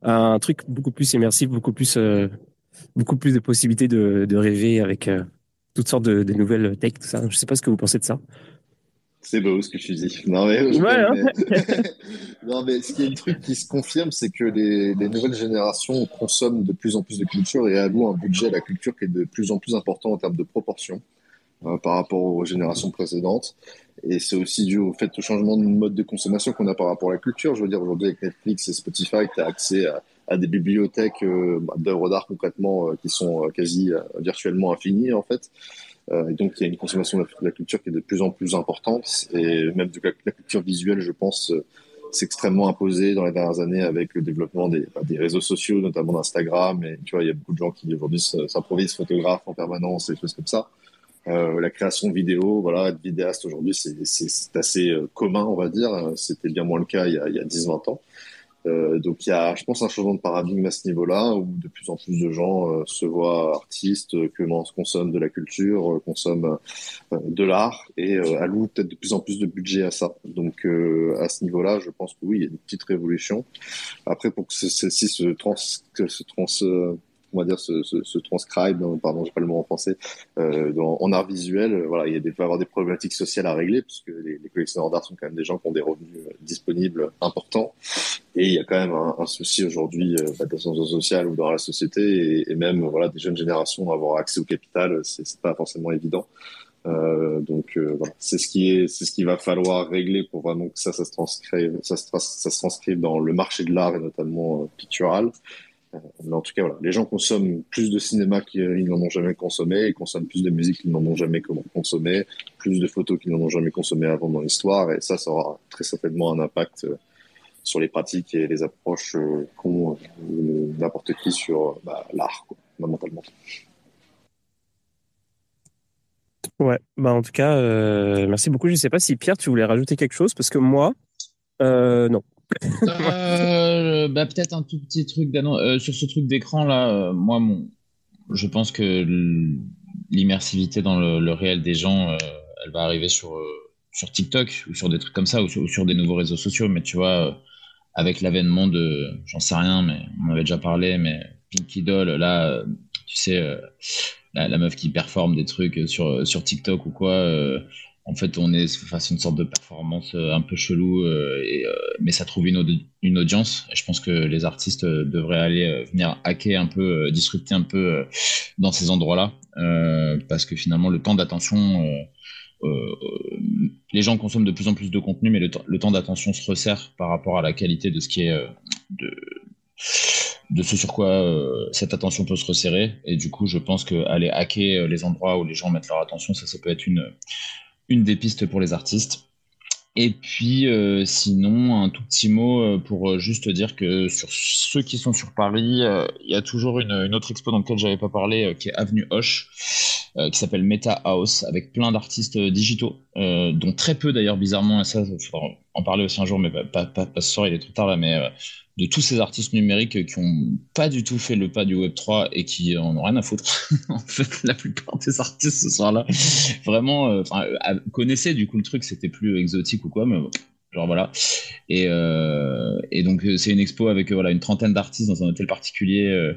un truc beaucoup plus immersif, beaucoup plus, beaucoup plus de possibilités de, de rêver avec toutes sortes de, de nouvelles tech, tout ça. Je sais pas ce que vous pensez de ça. C'est beau ce que tu dis. Non mais, hein. non, mais ce qui est un truc qui se confirme, c'est que les, les, nouvelles générations consomment de plus en plus de culture et allouent un budget à la culture qui est de plus en plus important en termes de proportion euh, par rapport aux générations précédentes. Et c'est aussi dû au fait au changement de mode de consommation qu'on a par rapport à la culture. Je veux dire, aujourd'hui avec Netflix et Spotify, tu as accès à, à, des bibliothèques euh, d'œuvres d'art concrètement euh, qui sont quasi virtuellement infinies en fait. Euh, et donc, il y a une consommation de la culture qui est de plus en plus importante. Et même de la, culture visuelle, je pense, euh, c'est extrêmement imposé dans les dernières années avec le développement des, réseaux sociaux, notamment d'Instagram. Et tu vois, il y a beaucoup de gens qui aujourd'hui s'improvisent photographes en permanence et choses comme ça. Euh, la création vidéo, voilà, être vidéaste aujourd'hui, c'est assez euh, commun, on va dire. C'était bien moins le cas il y a, a 10-20 ans. Euh, donc il y a, je pense, un changement de paradigme à ce niveau-là, où de plus en plus de gens euh, se voient artistes, euh, que consomment de la culture, euh, consomment de l'art et allouent peut-être de plus en plus de budget à ça. Donc à ce niveau-là, je pense que oui, il y a une petite révolution. Après, pour que celle-ci se trans, se trans on va dire, se, se, se transcribe, pardon, j'ai pas le mot en français, euh, en art visuel. Euh, voilà, il y a des, peut y avoir des problématiques sociales à régler, puisque les, les collectionneurs d'art sont quand même des gens qui ont des revenus euh, disponibles importants. Et il y a quand même un, un souci aujourd'hui euh, d'ascension sociale ou dans la société, et, et, même voilà, des jeunes générations avoir accès au capital, c'est pas forcément évident. Euh, donc euh, voilà, c'est ce qui est, c'est ce qu'il va falloir régler pour vraiment que ça, ça se transcrive, ça se, ça se transcrive dans le marché de l'art et notamment euh, pictural. Euh, mais en tout cas, voilà, les gens consomment plus de cinéma qu'ils n'en ont jamais consommé, ils consomment plus de musique qu'ils n'en ont jamais consommé, plus de photos qu'ils n'en ont jamais consommé avant dans l'histoire, et ça, ça aura très certainement un impact euh, sur les pratiques et les approches euh, qu'ont n'importe qui sur bah, l'art, fondamentalement. Ouais, bah en tout cas, euh, merci beaucoup. Je ne sais pas si Pierre, tu voulais rajouter quelque chose, parce que moi, euh, non. Euh, bah, peut-être un tout petit truc euh, sur ce truc d'écran là. Euh, moi, mon, je pense que l'immersivité dans le, réel des gens, elle va arriver sur sur TikTok ou sur des trucs comme ça ou sur, des nouveaux réseaux sociaux. Mais tu vois, avec l'avènement de, j'en sais rien, mais on avait déjà parlé, mais Pinky Doll, là, tu sais, la, la, meuf qui performe des trucs sur sur TikTok ou quoi en fait, on est face à une sorte de performance euh, un peu chelou, euh, euh, mais ça trouve une, audience. Je pense que les artistes devraient aller venir hacker un peu, disrupter un peu dans ces endroits-là, parce que finalement, le temps d'attention, les gens consomment de plus en plus de contenu, mais le, temps d'attention se resserre par rapport à la qualité de ce qui est de, ce sur quoi cette attention peut se resserrer. Et du coup, je pense qu'aller hacker les endroits où les gens mettent leur attention, ça peut être une une des pistes pour les artistes. Et puis, euh, sinon, un tout petit mot euh, pour euh, juste dire que sur ceux qui sont sur Paris, il y a toujours une, autre expo dans laquelle j'avais pas parlé, qui est Avenue Hoche, qui s'appelle Meta House, avec plein d'artistes digitaux, dont très peu d'ailleurs, bizarrement, et ça, il faudra en parler aussi un jour, mais pas, ce soir, il est trop tard là, mais de tous ces artistes numériques qui ont pas du tout fait le pas du Web 3 et qui en ont rien à foutre. en fait, la plupart des artistes ce soir-là, vraiment, euh, euh connaissaient du coup le truc, c'était plus exotique ou quoi, mais genre voilà. Et, euh, et donc euh, c'est une expo avec voilà une trentaine d'artistes dans un hôtel particulier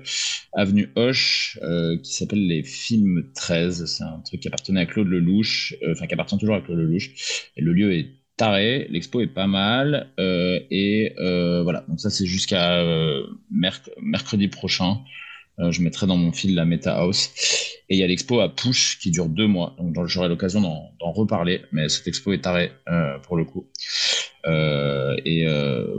avenue Hoche qui s'appelle les Films 13. C'est un truc qui appartenait à Claude Lelouch, enfin qui appartient toujours à Claude Lelouch. Et le lieu est taré, l'expo est pas mal, euh, et euh, voilà, donc ça c'est jusqu'à euh, mercredi prochain. Je mettrai dans mon fil la Meta House. Et il y a l'expo à Push qui dure deux mois, donc j'aurai l'occasion d'en reparler, mais cette expo est tarée pour le coup. et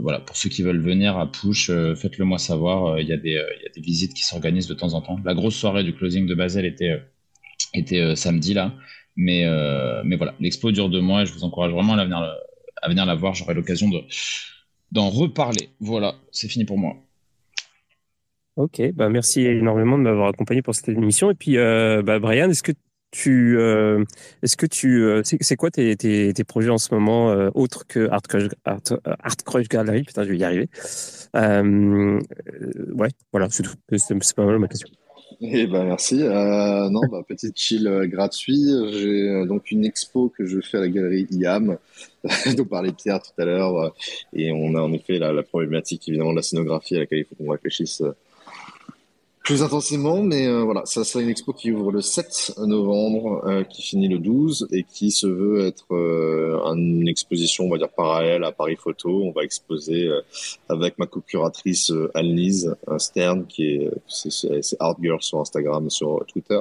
voilà, pour ceux qui veulent venir à Push, faites-le moi savoir. Il y, a des, visites qui s'organisent de temps en temps. La grosse soirée du closing de Basel était, samedi là. Mais, voilà, l'expo dure deux mois et je vous encourage vraiment à venir, à venir la voir. J'aurai l'occasion de, d'en reparler. Voilà, c'est fini pour moi. Ok, bah merci énormément de m'avoir accompagné pour cette émission. Et puis, euh, bah Brian, est-ce que tu, euh, est-ce que tu, euh, c'est quoi tes, projets en ce moment euh, autres que Art Crush, Gallery? Putain, je vais y arriver. Ouais, voilà, c'est tout. C'est pas mal ma question. Eh ben merci. Non, bah, petite chill gratuit. J'ai donc une expo que je fais à la galerie IAM, dont parlait Pierre tout à l'heure, et on a en effet la, la, problématique évidemment de la scénographie à laquelle il faut qu'on réfléchisse plus intensément, mais euh, voilà, ça sera une expo qui ouvre le 7 novembre, euh, qui finit le 12 et qui se veut être euh, une exposition, on va dire parallèle à Paris Photo. On va exposer avec ma co-curatrice Anne-Lise Stern, qui est c'est Art Girl sur Instagram, sur Twitter.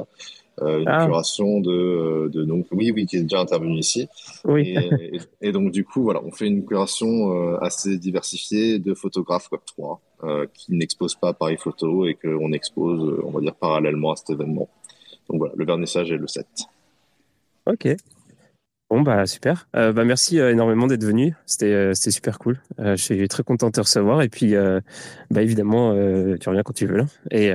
Euh, une ah. curation de, de donc oui oui qui est déjà intervenu ici oui. et, et, donc du coup voilà on fait une curation euh, assez diversifiée de photographes Web 3 euh, qui n'exposent pas Paris Photo et qu'on expose on va dire parallèlement à cet événement donc voilà le vernissage est le 7 ok Bon bah super. Euh, bah merci énormément d'être venu. C'était c'était super cool. je suis très content de te recevoir et puis bah évidemment tu reviens quand tu veux là. Et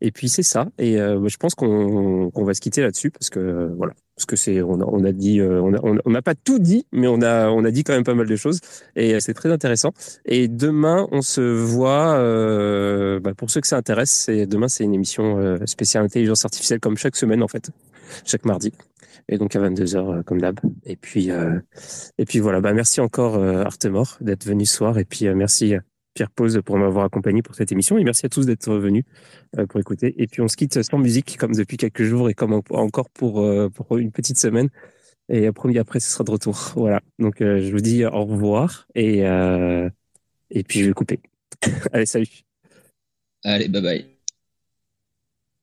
et puis c'est ça. Et euh, je pense qu'on va se quitter là-dessus parce que euh, voilà, parce que c'est on a, on a dit euh, on n'a pas tout dit, mais on a on a dit quand même pas mal de choses et c'est très intéressant. Et demain on se voit. bah, pour ceux que ça intéresse, c'est demain c'est une émission spéciale intelligence artificielle comme chaque semaine en fait, chaque mardi. Et donc à 22 h comme d'hab. Et puis et puis voilà. Bah merci encore Artemor d'être venu ce soir et puis merci Pierre Pause pour m'avoir accompagné pour cette émission et merci à tous d'être venus euh, pour écouter. Et puis on se quitte sans musique comme depuis quelques jours et comme encore pour, euh, pour une petite semaine. Et premier après, ce sera de retour. Voilà. Donc euh, je vous dis au revoir et, et puis je vais couper. Allez, salut. Allez, bye bye.